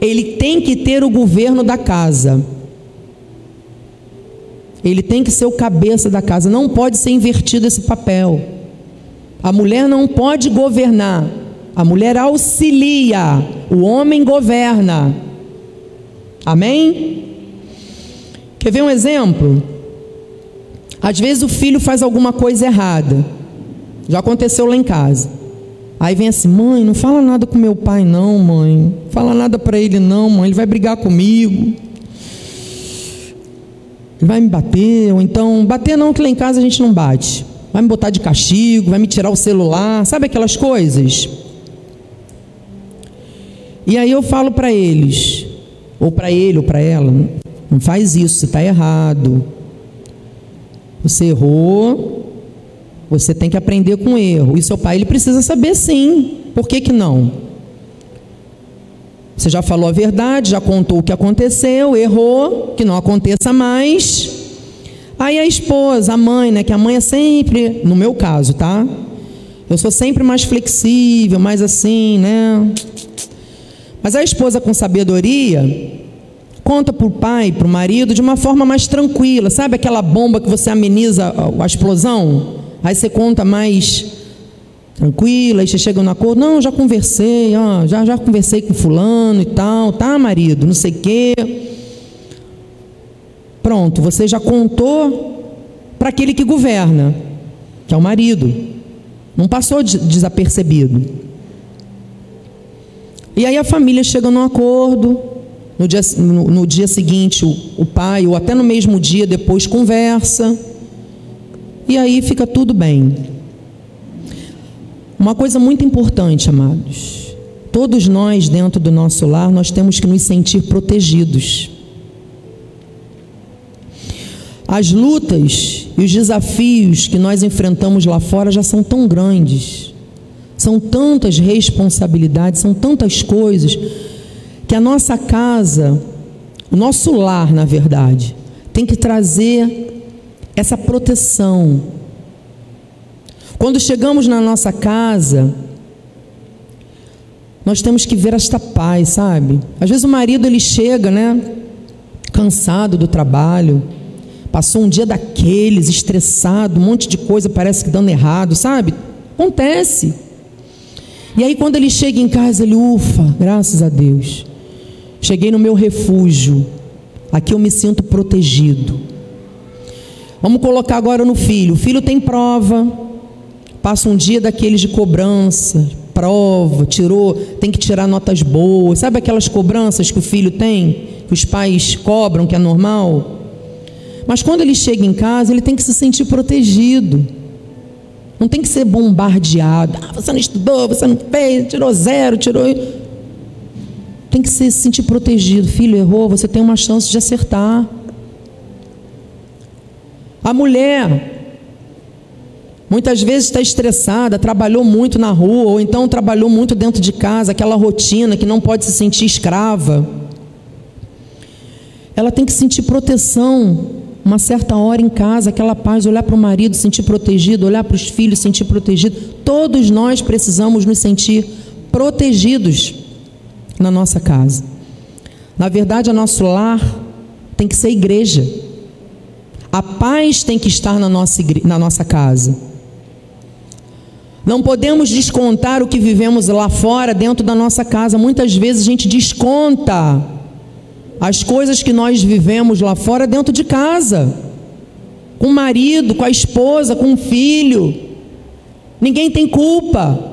ele tem que ter o governo da casa. Ele tem que ser o cabeça da casa. Não pode ser invertido esse papel. A mulher não pode governar. A mulher auxilia. O homem governa. Amém? Quer ver um exemplo? Às vezes o filho faz alguma coisa errada. Já aconteceu lá em casa. Aí vem assim: mãe, não fala nada com meu pai, não, mãe. Fala nada para ele, não, mãe. Ele vai brigar comigo. Ele vai me bater. Ou então, bater não, que lá em casa a gente não bate. Vai me botar de castigo, vai me tirar o celular. Sabe aquelas coisas? E aí eu falo para eles, ou para ele, ou para ela: não faz isso, você está errado. Você errou, você tem que aprender com o erro. E seu pai ele precisa saber sim. Por que, que não? Você já falou a verdade, já contou o que aconteceu, errou, que não aconteça mais. Aí a esposa, a mãe, né? Que a mãe é sempre, no meu caso, tá? Eu sou sempre mais flexível, mais assim, né? Mas a esposa com sabedoria conta para o pai, para o marido, de uma forma mais tranquila. Sabe aquela bomba que você ameniza a explosão? Aí você conta mais tranquila, aí você chega no acordo, não, já conversei, ó, já, já conversei com fulano e tal, tá, marido, não sei o quê. Pronto, você já contou para aquele que governa, que é o marido. Não passou desapercebido. E aí a família chega num acordo, no dia, no, no dia seguinte o, o pai, ou até no mesmo dia depois, conversa, e aí fica tudo bem. Uma coisa muito importante, amados. Todos nós, dentro do nosso lar, nós temos que nos sentir protegidos. As lutas e os desafios que nós enfrentamos lá fora já são tão grandes, são tantas responsabilidades, são tantas coisas, que a nossa casa, o nosso lar, na verdade, tem que trazer essa proteção, quando chegamos na nossa casa, nós temos que ver esta paz, sabe? Às vezes o marido ele chega, né, cansado do trabalho, passou um dia daqueles, estressado, um monte de coisa parece que dando errado, sabe? Acontece. E aí quando ele chega em casa, ele ufa, graças a Deus. Cheguei no meu refúgio. Aqui eu me sinto protegido. Vamos colocar agora no filho. O filho tem prova, passa um dia daqueles de cobrança, prova, tirou, tem que tirar notas boas. Sabe aquelas cobranças que o filho tem, que os pais cobram, que é normal? Mas quando ele chega em casa, ele tem que se sentir protegido. Não tem que ser bombardeado. Ah, você não estudou, você não fez, tirou zero, tirou. Tem que se sentir protegido. Filho, errou, você tem uma chance de acertar. A mulher Muitas vezes está estressada, trabalhou muito na rua, ou então trabalhou muito dentro de casa, aquela rotina que não pode se sentir escrava. Ela tem que sentir proteção, uma certa hora em casa, aquela paz, olhar para o marido, sentir protegido, olhar para os filhos, sentir protegido. Todos nós precisamos nos sentir protegidos na nossa casa. Na verdade, o nosso lar tem que ser igreja. A paz tem que estar na nossa, na nossa casa. Não podemos descontar o que vivemos lá fora dentro da nossa casa. Muitas vezes a gente desconta as coisas que nós vivemos lá fora dentro de casa. Com o marido, com a esposa, com o filho. Ninguém tem culpa.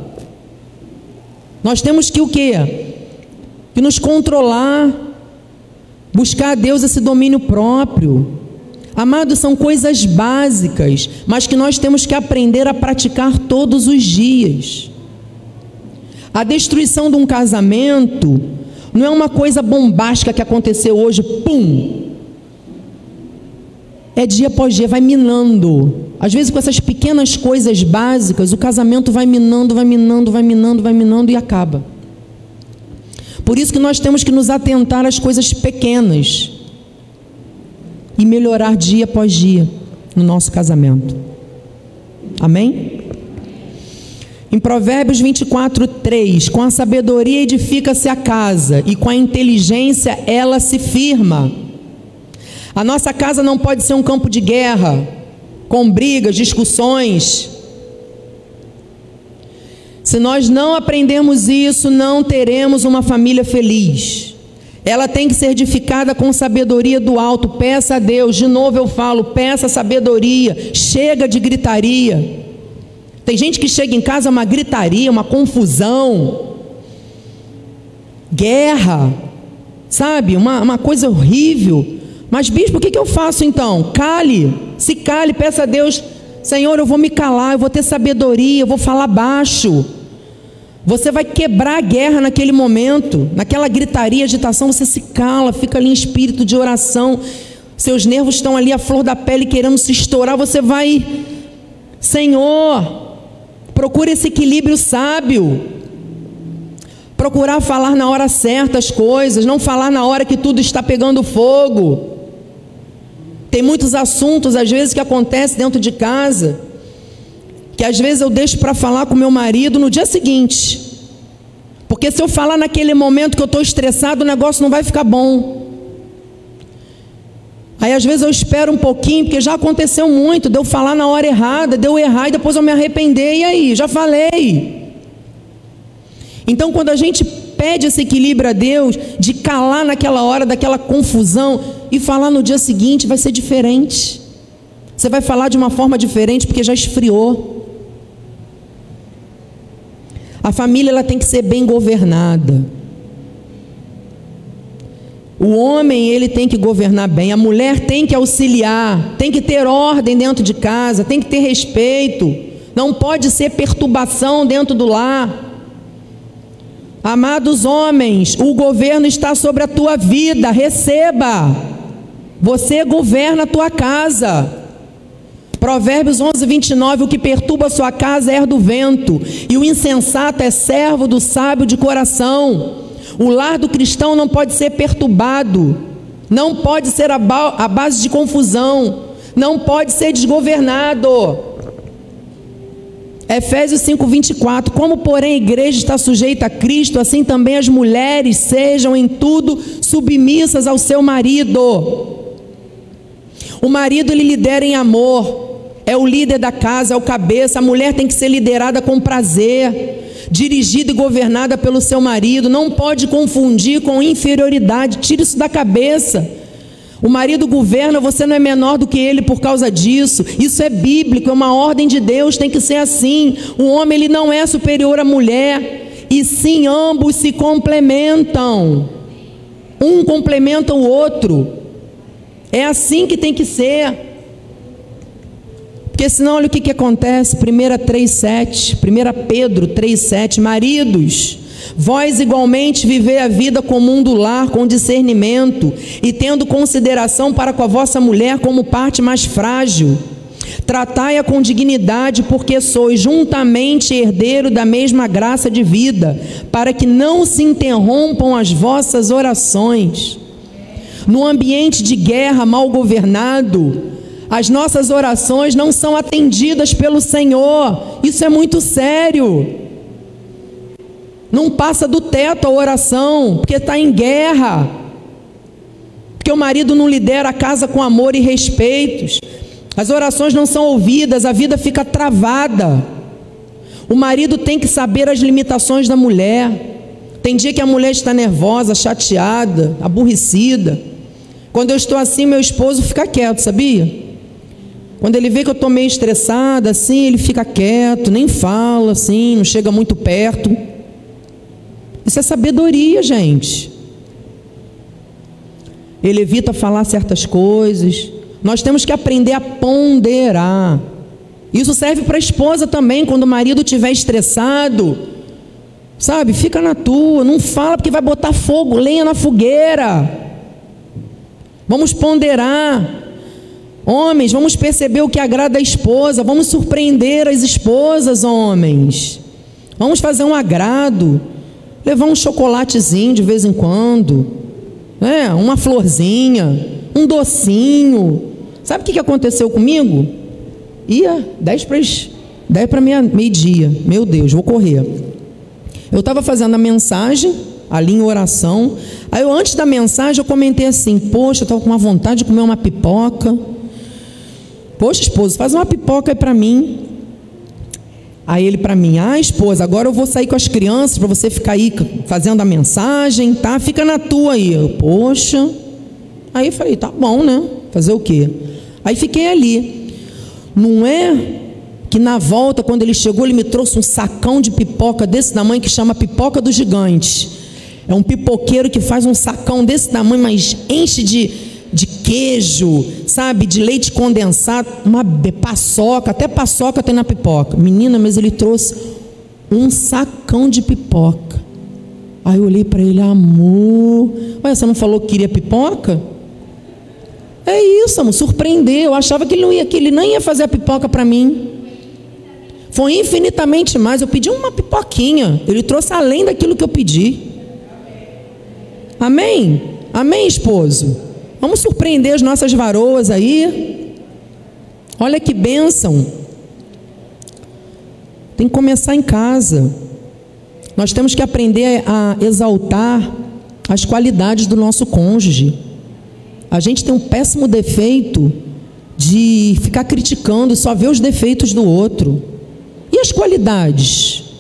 Nós temos que o quê? Que nos controlar, buscar a Deus esse domínio próprio. Amados, são coisas básicas, mas que nós temos que aprender a praticar todos os dias. A destruição de um casamento não é uma coisa bombástica que aconteceu hoje, pum. É dia após dia, vai minando. Às vezes, com essas pequenas coisas básicas, o casamento vai minando, vai minando, vai minando, vai minando e acaba. Por isso que nós temos que nos atentar às coisas pequenas e melhorar dia após dia no nosso casamento. Amém? Em Provérbios 24, 3: Com a sabedoria edifica-se a casa, e com a inteligência ela se firma. A nossa casa não pode ser um campo de guerra, com brigas, discussões. Se nós não aprendermos isso, não teremos uma família feliz. Ela tem que ser edificada com sabedoria do alto. Peça a Deus, de novo eu falo, peça sabedoria. Chega de gritaria. Tem gente que chega em casa uma gritaria, uma confusão, guerra, sabe? Uma, uma coisa horrível. Mas, bispo, o que, que eu faço então? Cale, se cale, peça a Deus, Senhor, eu vou me calar, eu vou ter sabedoria, eu vou falar baixo. Você vai quebrar a guerra naquele momento, naquela gritaria, agitação, você se cala, fica ali em espírito de oração. Seus nervos estão ali à flor da pele querendo se estourar, você vai Senhor, procure esse equilíbrio sábio. Procurar falar na hora certa as coisas, não falar na hora que tudo está pegando fogo. Tem muitos assuntos às vezes que acontecem dentro de casa que às vezes eu deixo para falar com meu marido no dia seguinte. Porque se eu falar naquele momento que eu estou estressado, o negócio não vai ficar bom. Aí às vezes eu espero um pouquinho, porque já aconteceu muito, de eu falar na hora errada, de eu errar e depois eu me arrepender, e aí? Já falei. Então quando a gente pede esse equilíbrio a Deus, de calar naquela hora daquela confusão e falar no dia seguinte, vai ser diferente. Você vai falar de uma forma diferente porque já esfriou. A família ela tem que ser bem governada. O homem ele tem que governar bem, a mulher tem que auxiliar, tem que ter ordem dentro de casa, tem que ter respeito. Não pode ser perturbação dentro do lar. Amados homens, o governo está sobre a tua vida, receba. Você governa a tua casa. Provérbios 11, 29: O que perturba a sua casa é do vento, e o insensato é servo do sábio de coração. O lar do cristão não pode ser perturbado, não pode ser a, ba a base de confusão, não pode ser desgovernado. Efésios 5, 24: Como, porém, a igreja está sujeita a Cristo, assim também as mulheres sejam em tudo submissas ao seu marido. O marido ele lidera em amor, é o líder da casa, é o cabeça. A mulher tem que ser liderada com prazer, dirigida e governada pelo seu marido. Não pode confundir com inferioridade. Tira isso da cabeça. O marido governa, você não é menor do que ele por causa disso. Isso é bíblico, é uma ordem de Deus, tem que ser assim. O homem ele não é superior à mulher, e sim ambos se complementam. Um complementa o outro. É assim que tem que ser. Porque senão, olha o que, que acontece. 1 3,7. 1 Pedro 3,7. Maridos, vós igualmente vivei a vida comum do lar com discernimento e tendo consideração para com a vossa mulher como parte mais frágil. Tratai-a com dignidade, porque sois juntamente herdeiro da mesma graça de vida, para que não se interrompam as vossas orações. No ambiente de guerra mal governado, as nossas orações não são atendidas pelo Senhor. Isso é muito sério. Não passa do teto a oração, porque está em guerra. Porque o marido não lidera a casa com amor e respeitos. As orações não são ouvidas, a vida fica travada. O marido tem que saber as limitações da mulher. Tem dia que a mulher está nervosa, chateada, aborrecida. Quando eu estou assim, meu esposo fica quieto, sabia? Quando ele vê que eu estou meio estressada, assim, ele fica quieto, nem fala, assim, não chega muito perto. Isso é sabedoria, gente. Ele evita falar certas coisas. Nós temos que aprender a ponderar. Isso serve para a esposa também, quando o marido estiver estressado. Sabe, fica na tua, não fala porque vai botar fogo, lenha na fogueira. Vamos ponderar. Homens, vamos perceber o que agrada a esposa, vamos surpreender as esposas, homens. Vamos fazer um agrado, levar um chocolatezinho de vez em quando, né? uma florzinha, um docinho. Sabe o que aconteceu comigo? Ia 10 para 10 para meio-dia. Meu Deus, vou correr. Eu estava fazendo a mensagem, ali em oração. Aí eu, antes da mensagem, eu comentei assim: Poxa, eu estava com uma vontade de comer uma pipoca. Poxa, esposo, faz uma pipoca aí para mim. Aí ele para mim, ah, esposa, agora eu vou sair com as crianças para você ficar aí fazendo a mensagem, tá? Fica na tua aí. Eu, Poxa. Aí eu falei, tá bom, né? Fazer o quê? Aí fiquei ali. Não é que na volta, quando ele chegou, ele me trouxe um sacão de pipoca desse tamanho que chama pipoca do gigante. É um pipoqueiro que faz um sacão desse tamanho, mas enche de de queijo, sabe, de leite condensado, uma paçoca, até paçoca tem na pipoca. Menina, mas ele trouxe um sacão de pipoca. Aí eu olhei para ele, amor, ué, você não falou que queria pipoca? É isso, amor, surpreendeu. Eu achava que ele, não ia, que ele nem ia fazer a pipoca para mim. Foi infinitamente mais. Eu pedi uma pipoquinha. Ele trouxe além daquilo que eu pedi. Amém? Amém, esposo? Vamos surpreender as nossas varoas aí. Olha que bênção. Tem que começar em casa. Nós temos que aprender a exaltar as qualidades do nosso cônjuge. A gente tem um péssimo defeito de ficar criticando só ver os defeitos do outro. E as qualidades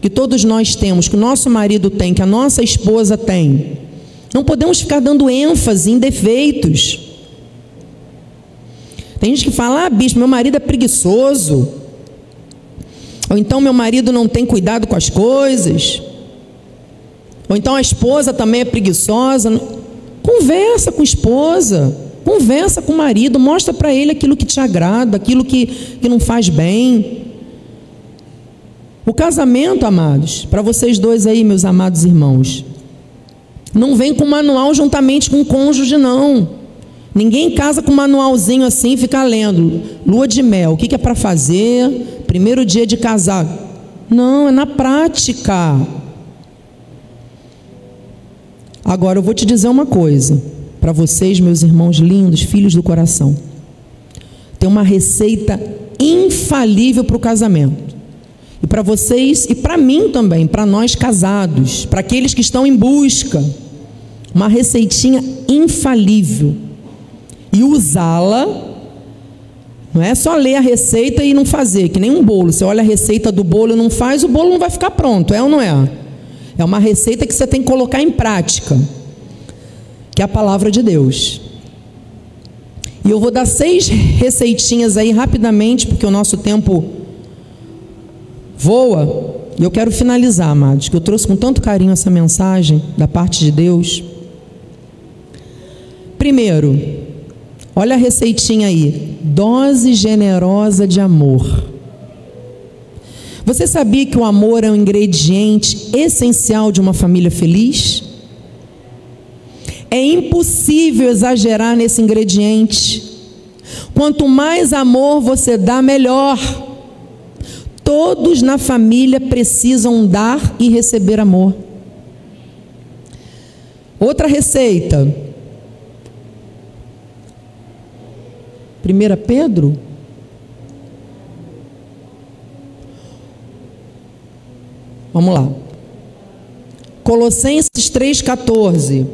que todos nós temos, que o nosso marido tem, que a nossa esposa tem? Não podemos ficar dando ênfase em defeitos. Tem gente que fala: ah, bispo, meu marido é preguiçoso. Ou então meu marido não tem cuidado com as coisas. Ou então a esposa também é preguiçosa. Conversa com a esposa. Conversa com o marido. Mostra para ele aquilo que te agrada, aquilo que, que não faz bem. O casamento, amados, para vocês dois aí, meus amados irmãos, não vem com manual juntamente com o cônjuge, não. Ninguém casa com manualzinho assim fica lendo. Lua de mel, o que é para fazer? Primeiro dia de casar. Não, é na prática. Agora eu vou te dizer uma coisa. Para vocês, meus irmãos lindos, filhos do coração. Tem uma receita infalível para o casamento. E para vocês, e para mim também, para nós casados, para aqueles que estão em busca. Uma receitinha infalível e usá-la. Não é só ler a receita e não fazer, que nem um bolo. Você olha a receita do bolo e não faz, o bolo não vai ficar pronto, é ou não é? É uma receita que você tem que colocar em prática, que é a palavra de Deus. E eu vou dar seis receitinhas aí rapidamente, porque o nosso tempo voa. E eu quero finalizar, amados, que eu trouxe com tanto carinho essa mensagem da parte de Deus. Primeiro, Olha a receitinha aí: dose generosa de amor. Você sabia que o amor é um ingrediente essencial de uma família feliz? É impossível exagerar nesse ingrediente. Quanto mais amor você dá, melhor. Todos na família precisam dar e receber amor. Outra receita: 1 Pedro? Vamos lá. Colossenses 3,14.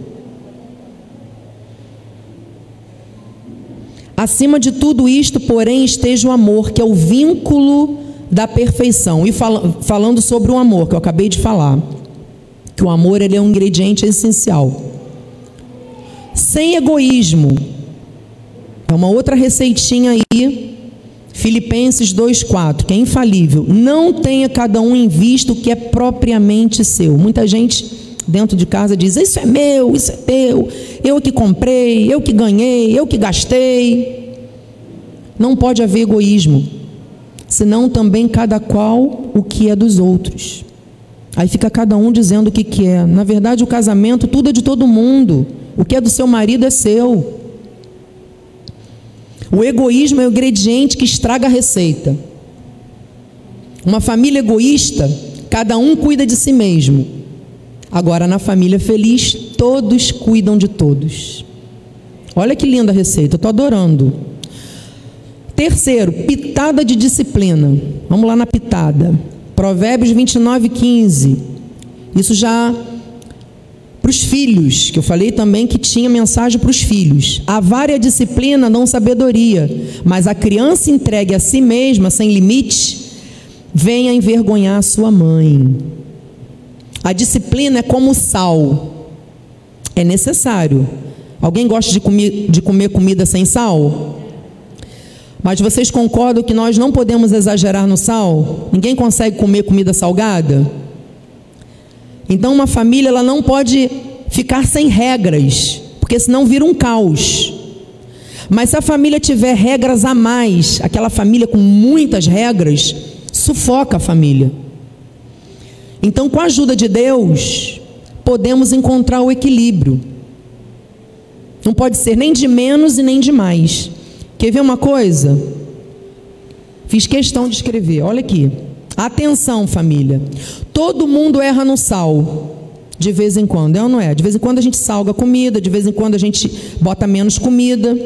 Acima de tudo isto, porém, esteja o amor, que é o vínculo da perfeição. E fal falando sobre o amor, que eu acabei de falar, que o amor ele é um ingrediente essencial. Sem egoísmo, é uma outra receitinha aí, Filipenses 2,4, que é infalível. Não tenha cada um em vista o que é propriamente seu. Muita gente dentro de casa diz: Isso é meu, isso é teu, eu que comprei, eu que ganhei, eu que gastei. Não pode haver egoísmo, senão também cada qual o que é dos outros. Aí fica cada um dizendo o que, é. Na verdade, o casamento, tudo é de todo mundo. O que é do seu marido é seu. O egoísmo é o ingrediente que estraga a receita. Uma família egoísta, cada um cuida de si mesmo. Agora, na família feliz, todos cuidam de todos. Olha que linda a receita, estou adorando. Terceiro, pitada de disciplina. Vamos lá na pitada. Provérbios 29, 15. Isso já para os filhos, que eu falei também que tinha mensagem para os filhos. A vária disciplina não sabedoria, mas a criança entregue a si mesma, sem limite, venha envergonhar a sua mãe. A disciplina é como sal, é necessário. Alguém gosta de comer, de comer comida sem sal? Mas vocês concordam que nós não podemos exagerar no sal? Ninguém consegue comer comida salgada? Então uma família ela não pode ficar sem regras, porque senão vira um caos. Mas se a família tiver regras a mais, aquela família com muitas regras, sufoca a família. Então, com a ajuda de Deus, podemos encontrar o equilíbrio. Não pode ser nem de menos e nem de mais. Quer ver uma coisa? Fiz questão de escrever, olha aqui. Atenção, família. Todo mundo erra no sal. De vez em quando, é ou não é? De vez em quando a gente salga comida, de vez em quando a gente bota menos comida.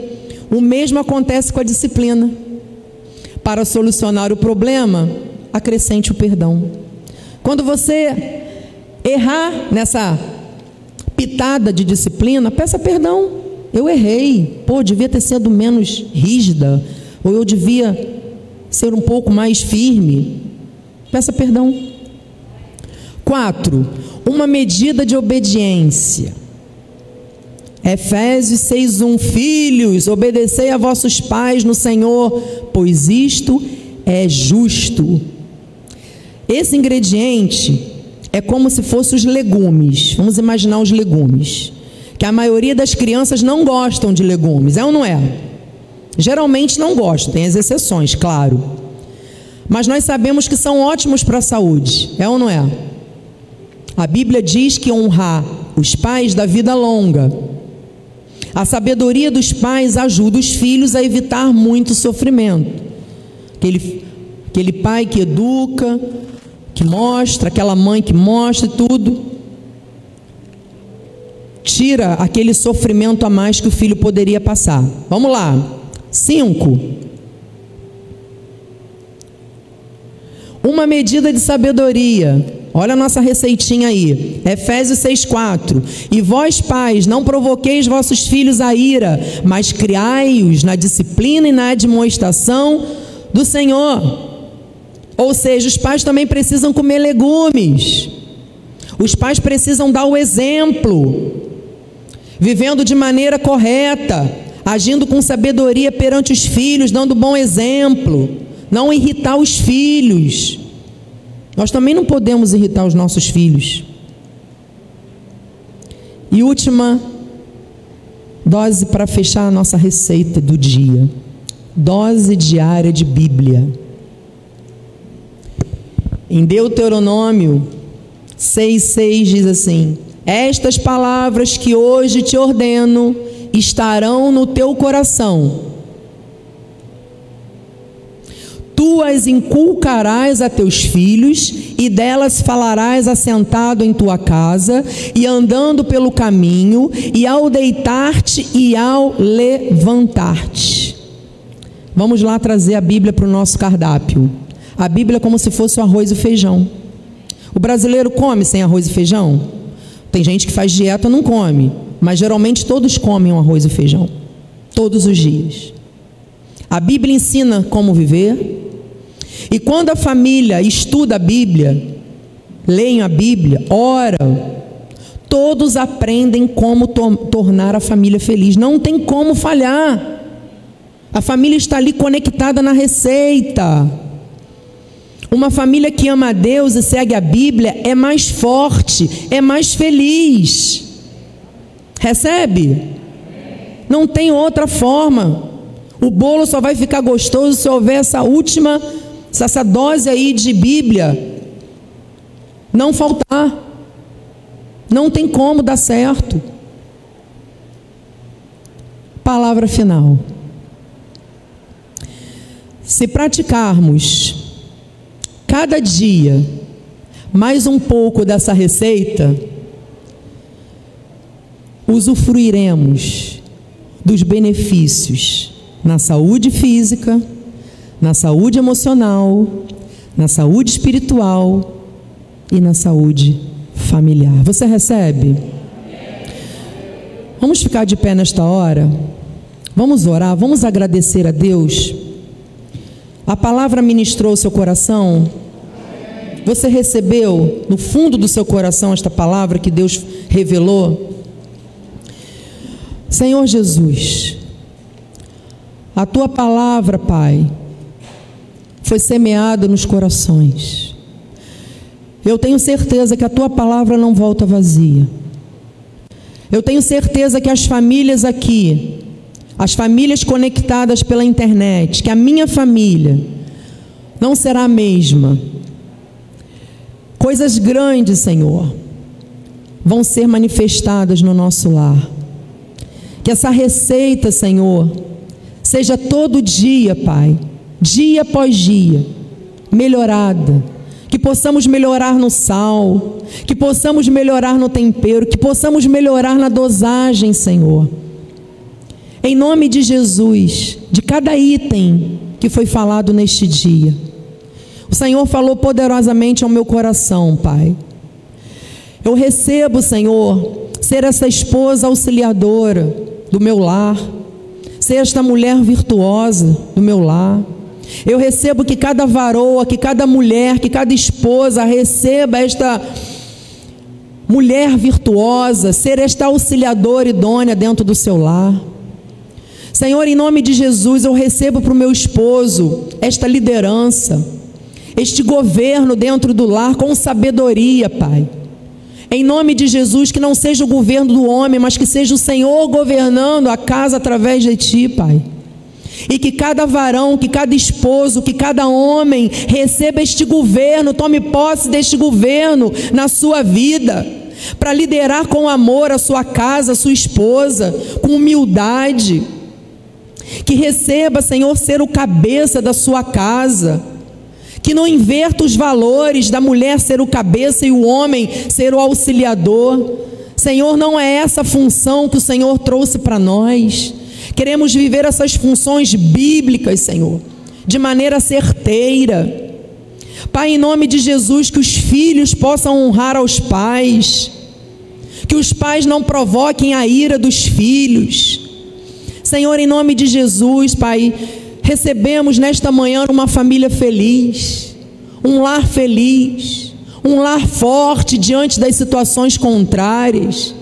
O mesmo acontece com a disciplina. Para solucionar o problema, acrescente o perdão. Quando você errar nessa pitada de disciplina, peça perdão. Eu errei. Pô, devia ter sido menos rígida. Ou eu devia ser um pouco mais firme. Peça perdão. Quatro, uma medida de obediência. Efésios 6:1 Filhos, obedecei a vossos pais no Senhor, pois isto é justo. Esse ingrediente é como se fossem os legumes. Vamos imaginar os legumes. Que a maioria das crianças não gostam de legumes, é ou não é? Geralmente não gostam, tem as exceções, claro. Mas nós sabemos que são ótimos para a saúde, é ou não é? A Bíblia diz que honrar os pais da vida longa. A sabedoria dos pais ajuda os filhos a evitar muito sofrimento. Aquele, aquele pai que educa, que mostra, aquela mãe que mostra tudo, tira aquele sofrimento a mais que o filho poderia passar. Vamos lá. Cinco. Uma medida de sabedoria. Olha a nossa receitinha aí. Efésios 6,4. E vós, pais, não provoqueis vossos filhos a ira, mas criai-os na disciplina e na admoestação do Senhor. Ou seja, os pais também precisam comer legumes. Os pais precisam dar o exemplo, vivendo de maneira correta, agindo com sabedoria perante os filhos, dando bom exemplo, não irritar os filhos. Nós também não podemos irritar os nossos filhos. E última dose para fechar a nossa receita do dia: dose diária de Bíblia. Em Deuteronômio 6,6 diz assim: Estas palavras que hoje te ordeno estarão no teu coração. Tu as inculcarás a teus filhos, e delas falarás assentado em tua casa, e andando pelo caminho, e ao deitar-te e ao levantar-te. Vamos lá trazer a Bíblia para o nosso cardápio a Bíblia é como se fosse o arroz e o feijão. O brasileiro come sem arroz e feijão? Tem gente que faz dieta não come, mas geralmente todos comem um arroz e feijão, todos os dias. A Bíblia ensina como viver, e quando a família estuda a Bíblia, leem a Bíblia, ora, todos aprendem como to tornar a família feliz. Não tem como falhar. A família está ali conectada na receita. Uma família que ama a Deus e segue a Bíblia é mais forte, é mais feliz. Recebe? Não tem outra forma. O bolo só vai ficar gostoso se houver essa última, essa dose aí de Bíblia. Não faltar. Não tem como dar certo. Palavra final. Se praticarmos cada dia mais um pouco dessa receita, usufruiremos dos benefícios na saúde física, na saúde emocional, na saúde espiritual e na saúde familiar. Você recebe? Vamos ficar de pé nesta hora? Vamos orar, vamos agradecer a Deus a palavra ministrou o seu coração? Você recebeu no fundo do seu coração esta palavra que Deus revelou? Senhor Jesus, a tua palavra, Pai, foi semeada nos corações. Eu tenho certeza que a tua palavra não volta vazia. Eu tenho certeza que as famílias aqui as famílias conectadas pela internet, que a minha família não será a mesma. Coisas grandes, Senhor, vão ser manifestadas no nosso lar. Que essa receita, Senhor, seja todo dia, Pai, dia após dia, melhorada. Que possamos melhorar no sal, que possamos melhorar no tempero, que possamos melhorar na dosagem, Senhor em nome de Jesus, de cada item que foi falado neste dia. O Senhor falou poderosamente ao meu coração, Pai. Eu recebo, Senhor, ser essa esposa auxiliadora do meu lar, ser esta mulher virtuosa do meu lar. Eu recebo que cada varoa, que cada mulher, que cada esposa receba esta mulher virtuosa, ser esta auxiliadora idônea dentro do seu lar. Senhor, em nome de Jesus, eu recebo para o meu esposo esta liderança, este governo dentro do lar com sabedoria, Pai. Em nome de Jesus, que não seja o governo do homem, mas que seja o Senhor governando a casa através de Ti, Pai. E que cada varão, que cada esposo, que cada homem receba este governo, tome posse deste governo na sua vida, para liderar com amor a sua casa, a sua esposa, com humildade. Que receba, Senhor, ser o cabeça da sua casa. Que não inverta os valores da mulher ser o cabeça e o homem ser o auxiliador. Senhor, não é essa função que o Senhor trouxe para nós. Queremos viver essas funções bíblicas, Senhor, de maneira certeira. Pai, em nome de Jesus, que os filhos possam honrar aos pais, que os pais não provoquem a ira dos filhos. Senhor, em nome de Jesus, Pai, recebemos nesta manhã uma família feliz, um lar feliz, um lar forte diante das situações contrárias.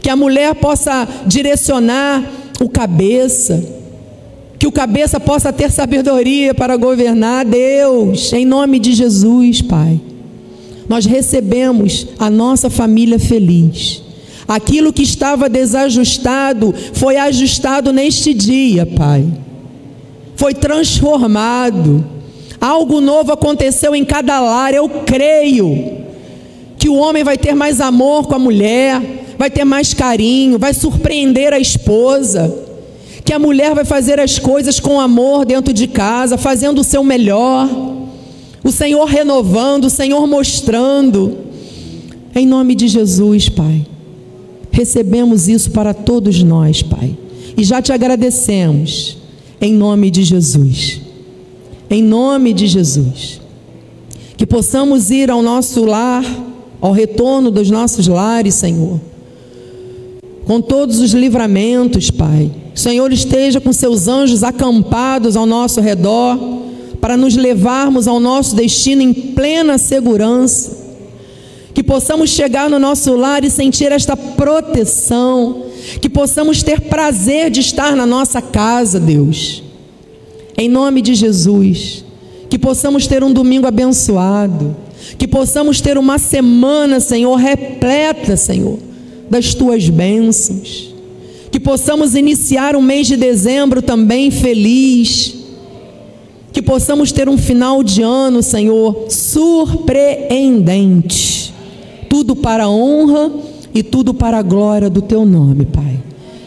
Que a mulher possa direcionar o cabeça, que o cabeça possa ter sabedoria para governar, Deus, em nome de Jesus, Pai. Nós recebemos a nossa família feliz. Aquilo que estava desajustado foi ajustado neste dia, Pai. Foi transformado. Algo novo aconteceu em cada lar. Eu creio que o homem vai ter mais amor com a mulher, vai ter mais carinho, vai surpreender a esposa, que a mulher vai fazer as coisas com amor dentro de casa, fazendo o seu melhor, o Senhor renovando, o Senhor mostrando, em nome de Jesus, Pai. Recebemos isso para todos nós, Pai, e já te agradecemos, em nome de Jesus. Em nome de Jesus. Que possamos ir ao nosso lar, ao retorno dos nossos lares, Senhor com todos os livramentos, Pai. O Senhor esteja com seus anjos acampados ao nosso redor, para nos levarmos ao nosso destino em plena segurança. Que possamos chegar no nosso lar e sentir esta proteção, que possamos ter prazer de estar na nossa casa, Deus. Em nome de Jesus, que possamos ter um domingo abençoado, que possamos ter uma semana, Senhor, repleta, Senhor das tuas bênçãos. Que possamos iniciar o mês de dezembro também feliz. Que possamos ter um final de ano, Senhor, surpreendente. Tudo para a honra e tudo para a glória do teu nome, Pai.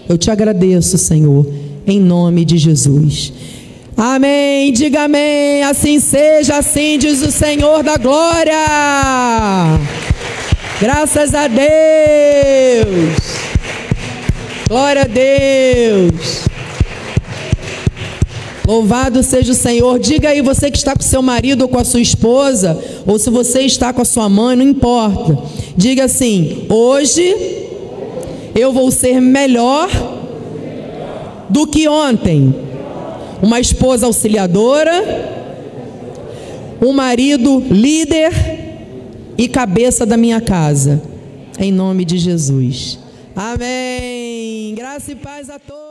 Eu te agradeço, Senhor, em nome de Jesus. Amém. Diga amém. Assim seja, assim diz o Senhor da glória. Graças a Deus. Glória a Deus. Louvado seja o Senhor. Diga aí você que está com seu marido ou com a sua esposa, ou se você está com a sua mãe, não importa. Diga assim: hoje eu vou ser melhor do que ontem. Uma esposa auxiliadora, um marido líder e cabeça da minha casa. Em nome de Jesus. Amém. Graça e paz a todos.